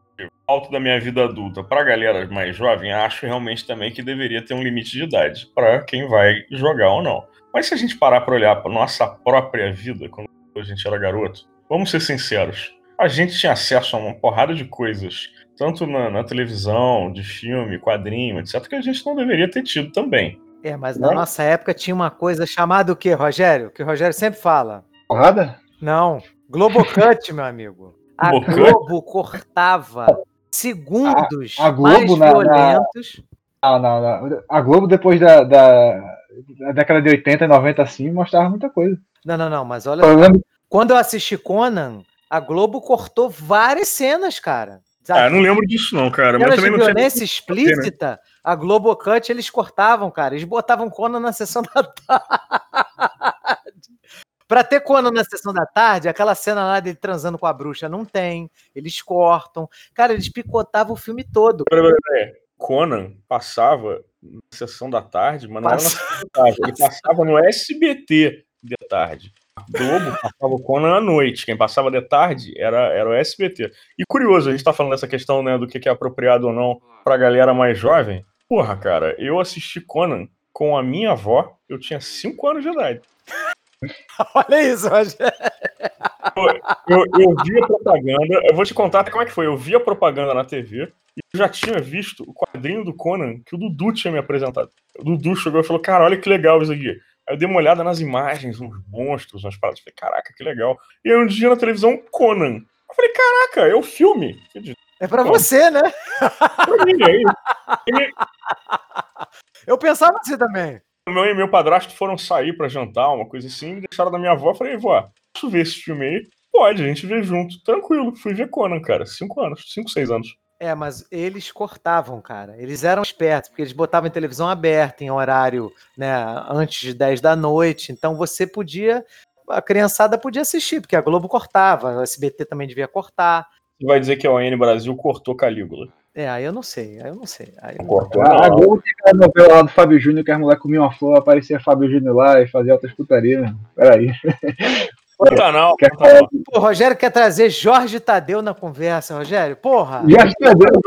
alto da minha vida adulta, pra galera mais jovem, acho realmente também que deveria ter um limite de idade para quem vai jogar ou não. Mas se a gente parar para olhar para nossa própria vida, quando a gente era garoto, vamos ser sinceros a gente tinha acesso a uma porrada de coisas, tanto na, na televisão, de filme, quadrinho, etc., que a gente não deveria ter tido também. É, mas na nossa época tinha uma coisa chamada o quê, Rogério? Que o Rogério sempre fala. Porrada? Não. Globocut, meu amigo. A Globo cortava segundos a, a Globo mais na, violentos. Na... Não, não, não. A Globo, depois da, da, da, década de 80 e 90, assim, mostrava muita coisa. Não, não, não, mas olha. Eu lembro... Quando eu assisti Conan, a Globo cortou várias cenas, cara. Sabe? Ah, não lembro disso não, cara. Cenas mas também de não violência explícita, a Globo Cut eles cortavam, cara. Eles botavam Conan na sessão da tarde. Pra ter Conan na sessão da tarde, aquela cena lá dele transando com a bruxa não tem. Eles cortam. Cara, eles picotavam o filme todo. Conan passava na sessão da tarde, mas não Passa... era na sessão da tarde. Ele passava no SBT de tarde. Globo passava o Conan à noite. Quem passava de tarde era, era o SBT. E curioso, a gente tá falando dessa questão né, do que é apropriado ou não pra galera mais jovem. Porra, cara, eu assisti Conan com a minha avó, eu tinha 5 anos de idade. Olha isso, Rogério. Eu, eu, vi a propaganda, eu vou te contar como é que foi. Eu vi a propaganda na TV e eu já tinha visto o quadrinho do Conan que o Dudu tinha me apresentado. O Dudu chegou e falou: Cara, olha que legal isso aqui. Aí eu dei uma olhada nas imagens, uns monstros, umas paradas. Falei, caraca, que legal. E aí um dia na televisão, Conan. Eu falei, caraca, é o filme. É pra você, né? Pra mim, aí. E... Eu pensava assim também. Meu e meu padrasto foram sair para jantar, uma coisa assim, deixaram da minha avó. Falei, vó, posso ver esse filme aí? Pode, a gente vê junto. Tranquilo. Fui ver Conan, cara. Cinco anos, cinco, seis anos. É, mas eles cortavam, cara. Eles eram espertos, porque eles botavam em televisão aberta em horário, né, antes de 10 da noite. Então você podia, a criançada podia assistir, porque a Globo cortava, o SBT também devia cortar. Você vai dizer que a ON Brasil cortou Calígula. É, aí eu não sei, aí eu não sei. Aí não cortou. Não. A Globo tinha aquela novela lá do Fábio Júnior, que as mulheres comiam uma flor, aparecia Fábio Júnior lá e fazia outras putarias. Peraí. Pantanal. Quer Pantanal. Pô, Rogério quer trazer Jorge Tadeu na conversa, Rogério. Porra. Jorge Tadeu.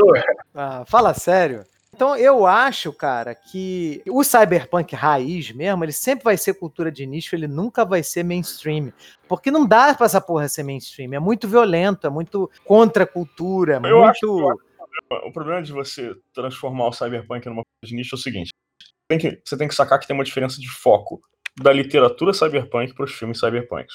Ah, fala sério. Então eu acho, cara, que o cyberpunk raiz mesmo, ele sempre vai ser cultura de nicho, ele nunca vai ser mainstream. Porque não dá pra essa porra ser mainstream. É muito violento, é muito contra a cultura. É eu muito... acho que o problema de você transformar o cyberpunk numa coisa de nicho é o seguinte: tem que, você tem que sacar que tem uma diferença de foco da literatura cyberpunk para os filmes cyberpunks.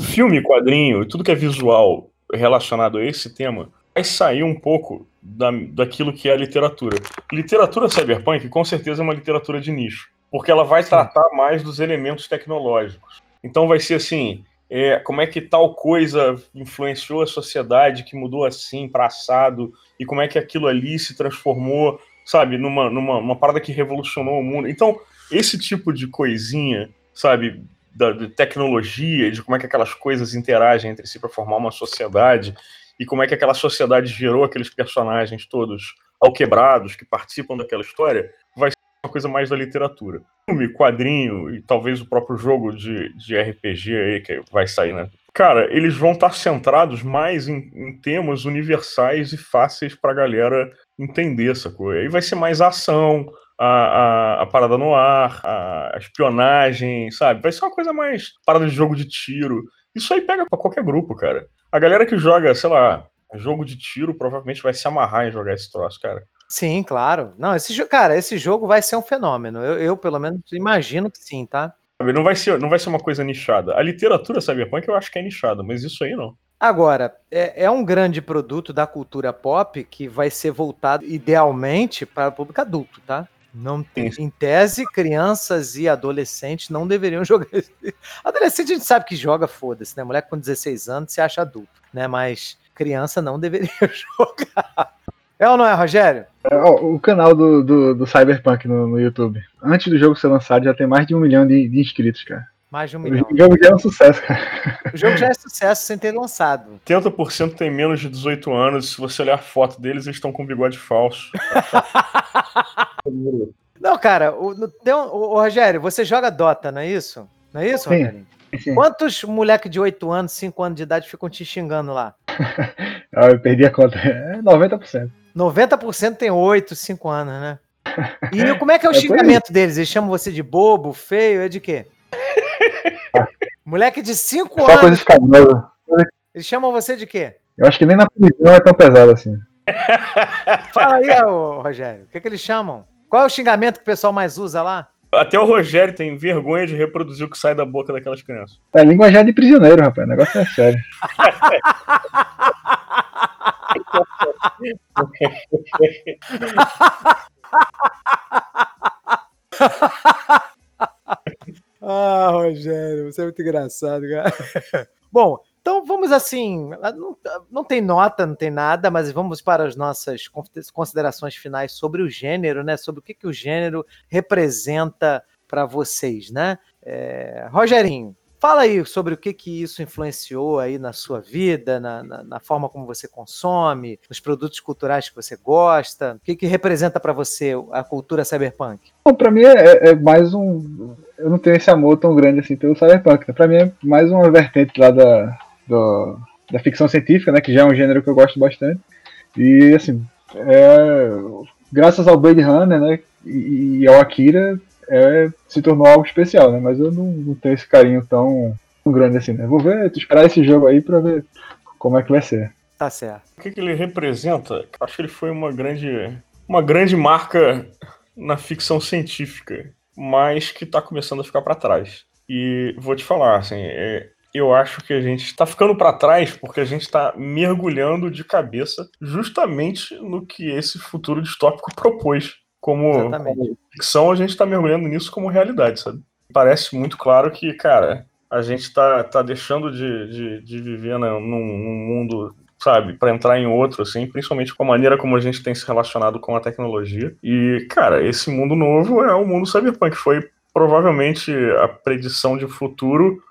Filme, quadrinho e tudo que é visual relacionado a esse tema vai sair um pouco da, daquilo que é a literatura. Literatura cyberpunk, com certeza, é uma literatura de nicho, porque ela vai tratar mais dos elementos tecnológicos. Então vai ser assim, é, como é que tal coisa influenciou a sociedade, que mudou assim para assado, e como é que aquilo ali se transformou, sabe, numa, numa uma parada que revolucionou o mundo. Então, esse tipo de coisinha, sabe, da, de tecnologia, de como é que aquelas coisas interagem entre si para formar uma sociedade e como é que aquela sociedade gerou aqueles personagens todos alquebrados que participam daquela história, uma coisa mais da literatura. Filme, quadrinho e talvez o próprio jogo de, de RPG aí que vai sair, né? Cara, eles vão estar centrados mais em, em temas universais e fáceis pra galera entender essa coisa. Aí vai ser mais ação, a, a, a, parada no ar, a, a, espionagem, sabe? Vai ser uma coisa mais parada de jogo de tiro. Isso aí pega pra qualquer grupo, cara. A galera que joga, sei lá, jogo de tiro provavelmente vai se amarrar em jogar esse troço, cara. Sim, claro. Não, esse cara, esse jogo vai ser um fenômeno. Eu, eu, pelo menos imagino que sim, tá? Não vai ser, não vai ser uma coisa nichada. A literatura cyberpunk eu acho que é nichada, mas isso aí não. Agora, é, é um grande produto da cultura pop que vai ser voltado idealmente para o público adulto, tá? Não tem. Em tese, crianças e adolescentes não deveriam jogar. Adolescente a gente sabe que joga, foda-se, né? Mulher com 16 anos se acha adulto, né? Mas criança não deveria jogar. É ou não é, Rogério? É, o canal do, do, do Cyberpunk no, no, YouTube. Antes do jogo ser lançado, já tem mais de um milhão de, de inscritos, cara. Mais de um milhão. O jogo já é um sucesso, cara. O jogo já é sucesso sem ter lançado. 80% tem menos de 18 anos. Se você olhar a foto deles, eles estão com bigode falso. não, cara, o, tem um, o, Rogério, você joga Dota, não é isso? Não é isso, Sim. Rogério? Sim. Quantos moleque de 8 anos, 5 anos de idade ficam te xingando lá? ah, eu perdi a conta. É 90%. 90% tem 8, 5 anos, né? E como é que é o é xingamento deles? Eles chamam você de bobo, feio, é de quê? Moleque de 5 anos. Só coisa escabrosa. Eles chamam você de quê? Eu acho que nem na prisão é tão pesado assim. Fala aí, Rogério. O que, é que eles chamam? Qual é o xingamento que o pessoal mais usa lá? Até o Rogério tem vergonha de reproduzir o que sai da boca daquelas crianças. É língua já de prisioneiro, rapaz. O negócio é sério. ah, Rogério, você é muito engraçado, cara. Bom, então vamos assim, não, não, tem nota, não tem nada, mas vamos para as nossas considerações finais sobre o gênero, né? Sobre o que, que o gênero representa para vocês, né? É, Rogerinho, fala aí sobre o que, que isso influenciou aí na sua vida, na, na, na forma como você consome, nos produtos culturais que você gosta. O que, que representa para você a cultura cyberpunk? Para mim é, é, mais um. Eu não tenho esse amor tão grande assim pelo cyberpunk. Né? Para mim é mais uma vertente lá da da ficção científica, né, que já é um gênero que eu gosto bastante. E assim, é, graças ao Blade Runner, né, e, e ao Akira, é, se tornou algo especial, né? Mas eu não, não tenho esse carinho tão, tão, grande assim, né? Vou ver, esperar esse jogo aí para ver como é que vai ser. Tá certo. O que, que ele representa? Acho que ele foi uma grande, uma grande marca na ficção científica, mas que está começando a ficar para trás. E vou te falar, assim, é, eu acho que a gente está ficando para trás porque a gente está mergulhando de cabeça justamente no que esse futuro distópico propôs. Como, como ficção, a gente está mergulhando nisso como realidade, sabe? Parece muito claro que, cara, a gente está tá deixando de, de, de viver né, num, num mundo sabe, para entrar em outro, assim, principalmente com a maneira como a gente tem se relacionado com a tecnologia. E, cara, esse mundo novo é o mundo cyberpunk. Foi provavelmente a predição de futuro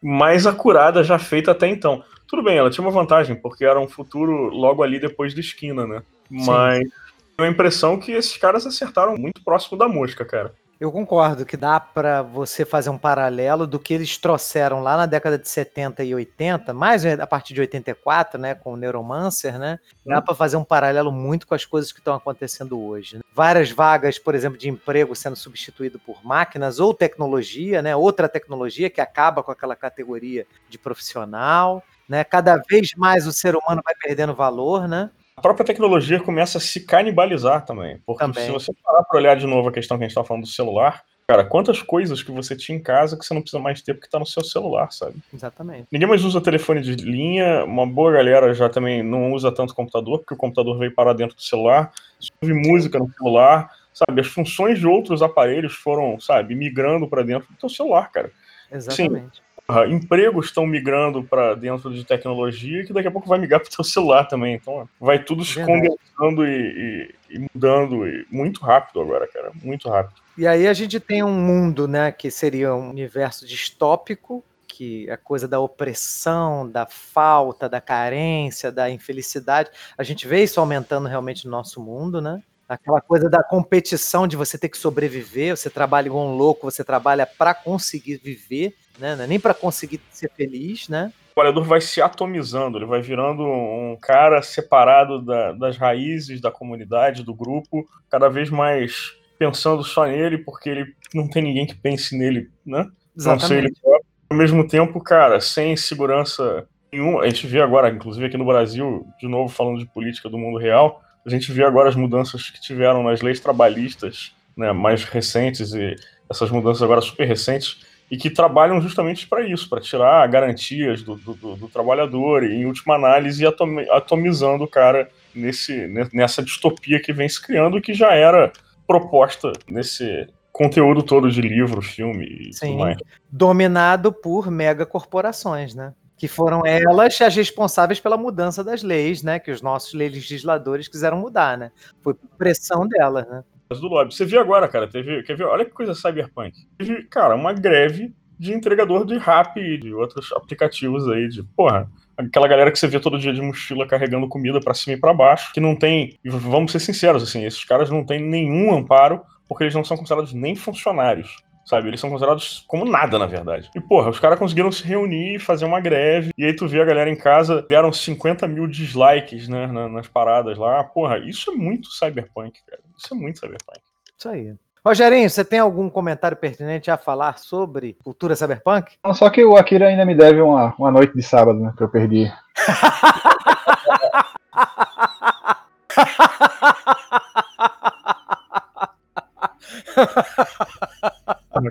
mais acurada já feita até então. Tudo bem, ela tinha uma vantagem, porque era um futuro logo ali depois da esquina, né? Mas Sim. A impressão que esses caras acertaram muito próximo da mosca, cara. Eu concordo que dá para você fazer um paralelo do que eles trouxeram lá na década de 70 e 80, mais a partir de 84, né, com o Neuromancer, né? Dá para fazer um paralelo muito com as coisas que estão acontecendo hoje. Né? Várias vagas, por exemplo, de emprego sendo substituído por máquinas ou tecnologia, né? Outra tecnologia que acaba com aquela categoria de profissional, né? Cada vez mais o ser humano vai perdendo valor, né? A própria tecnologia começa a se canibalizar também. Porque também. se você parar para olhar de novo a questão que a gente estava falando do celular, cara, quantas coisas que você tinha em casa que você não precisa mais ter porque está no seu celular, sabe? Exatamente. Ninguém mais usa telefone de linha, uma boa galera já também não usa tanto computador, porque o computador veio parar dentro do celular, ouve música no celular, sabe? As funções de outros aparelhos foram, sabe, migrando para dentro do seu celular, cara. Exatamente. Sim, empregos estão migrando para dentro de tecnologia que daqui a pouco vai migrar para o seu celular também. Então vai tudo se condensando e, e, e, mudando e muito rápido agora, cara. Muito rápido. E aí a gente tem um mundo, né, que seria um universo distópico, que é coisa da opressão, da falta, da carência, da infelicidade. A gente vê isso aumentando realmente no nosso mundo, né? Aquela coisa da competição de você ter que sobreviver, você trabalha igual um louco, você trabalha para conseguir viver né? É nem para conseguir ser feliz, né? O trabalhador vai se atomizando, ele vai virando um cara separado da, das raízes da comunidade, do grupo, cada vez mais pensando só nele, porque ele não tem ninguém que pense nele, né? Exatamente. Não. Ao mesmo tempo, cara, sem segurança nenhuma. A gente vê agora, inclusive aqui no Brasil, de novo falando de política do mundo real, a gente vê agora as mudanças que tiveram nas leis trabalhistas né, mais recentes e essas mudanças agora super recentes e que trabalham justamente para isso, para tirar garantias do, do, do, trabalhador e, em última análise, atomizando o cara nesse, nessa distopia que vem se criando e que já era proposta nesse conteúdo todo de livro, filme e Sim, tudo mais. Dominado por megacorporações, né? Que foram elas as responsáveis pela mudança das leis, né? Que os nossos legisladores quiseram mudar, né? Foi pressão delas, né? Do lobby. Você viu agora, cara, teve, quer ver? Olha que coisa cyberpunk. Teve, cara, uma greve de entregador de rap e de outros aplicativos aí, de, porra, aquela galera que você vê todo dia de mochila carregando comida para cima e para baixo, que não tem, vamos ser sinceros, assim, esses caras não têm nenhum amparo, porque eles não são considerados nem funcionários sabe? Eles são considerados como nada, na verdade. E, porra, os caras conseguiram se reunir, fazer uma greve, e aí tu vê a galera em casa, deram 50 mil dislikes, né, nas paradas lá. Porra, isso é muito cyberpunk, cara. Isso é muito cyberpunk. Isso aí. Rogerinho, você tem algum comentário pertinente a falar sobre cultura cyberpunk? Não, só que o Akira ainda me deve uma, uma noite de sábado, né, que eu perdi.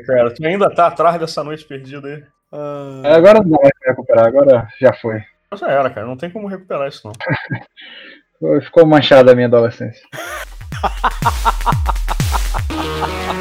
cara, tu ainda tá atrás dessa noite perdida aí. Uh... Agora não vai recuperar, agora já foi. Já era, cara, não tem como recuperar isso não. Ficou manchada a minha adolescência. ハハハハ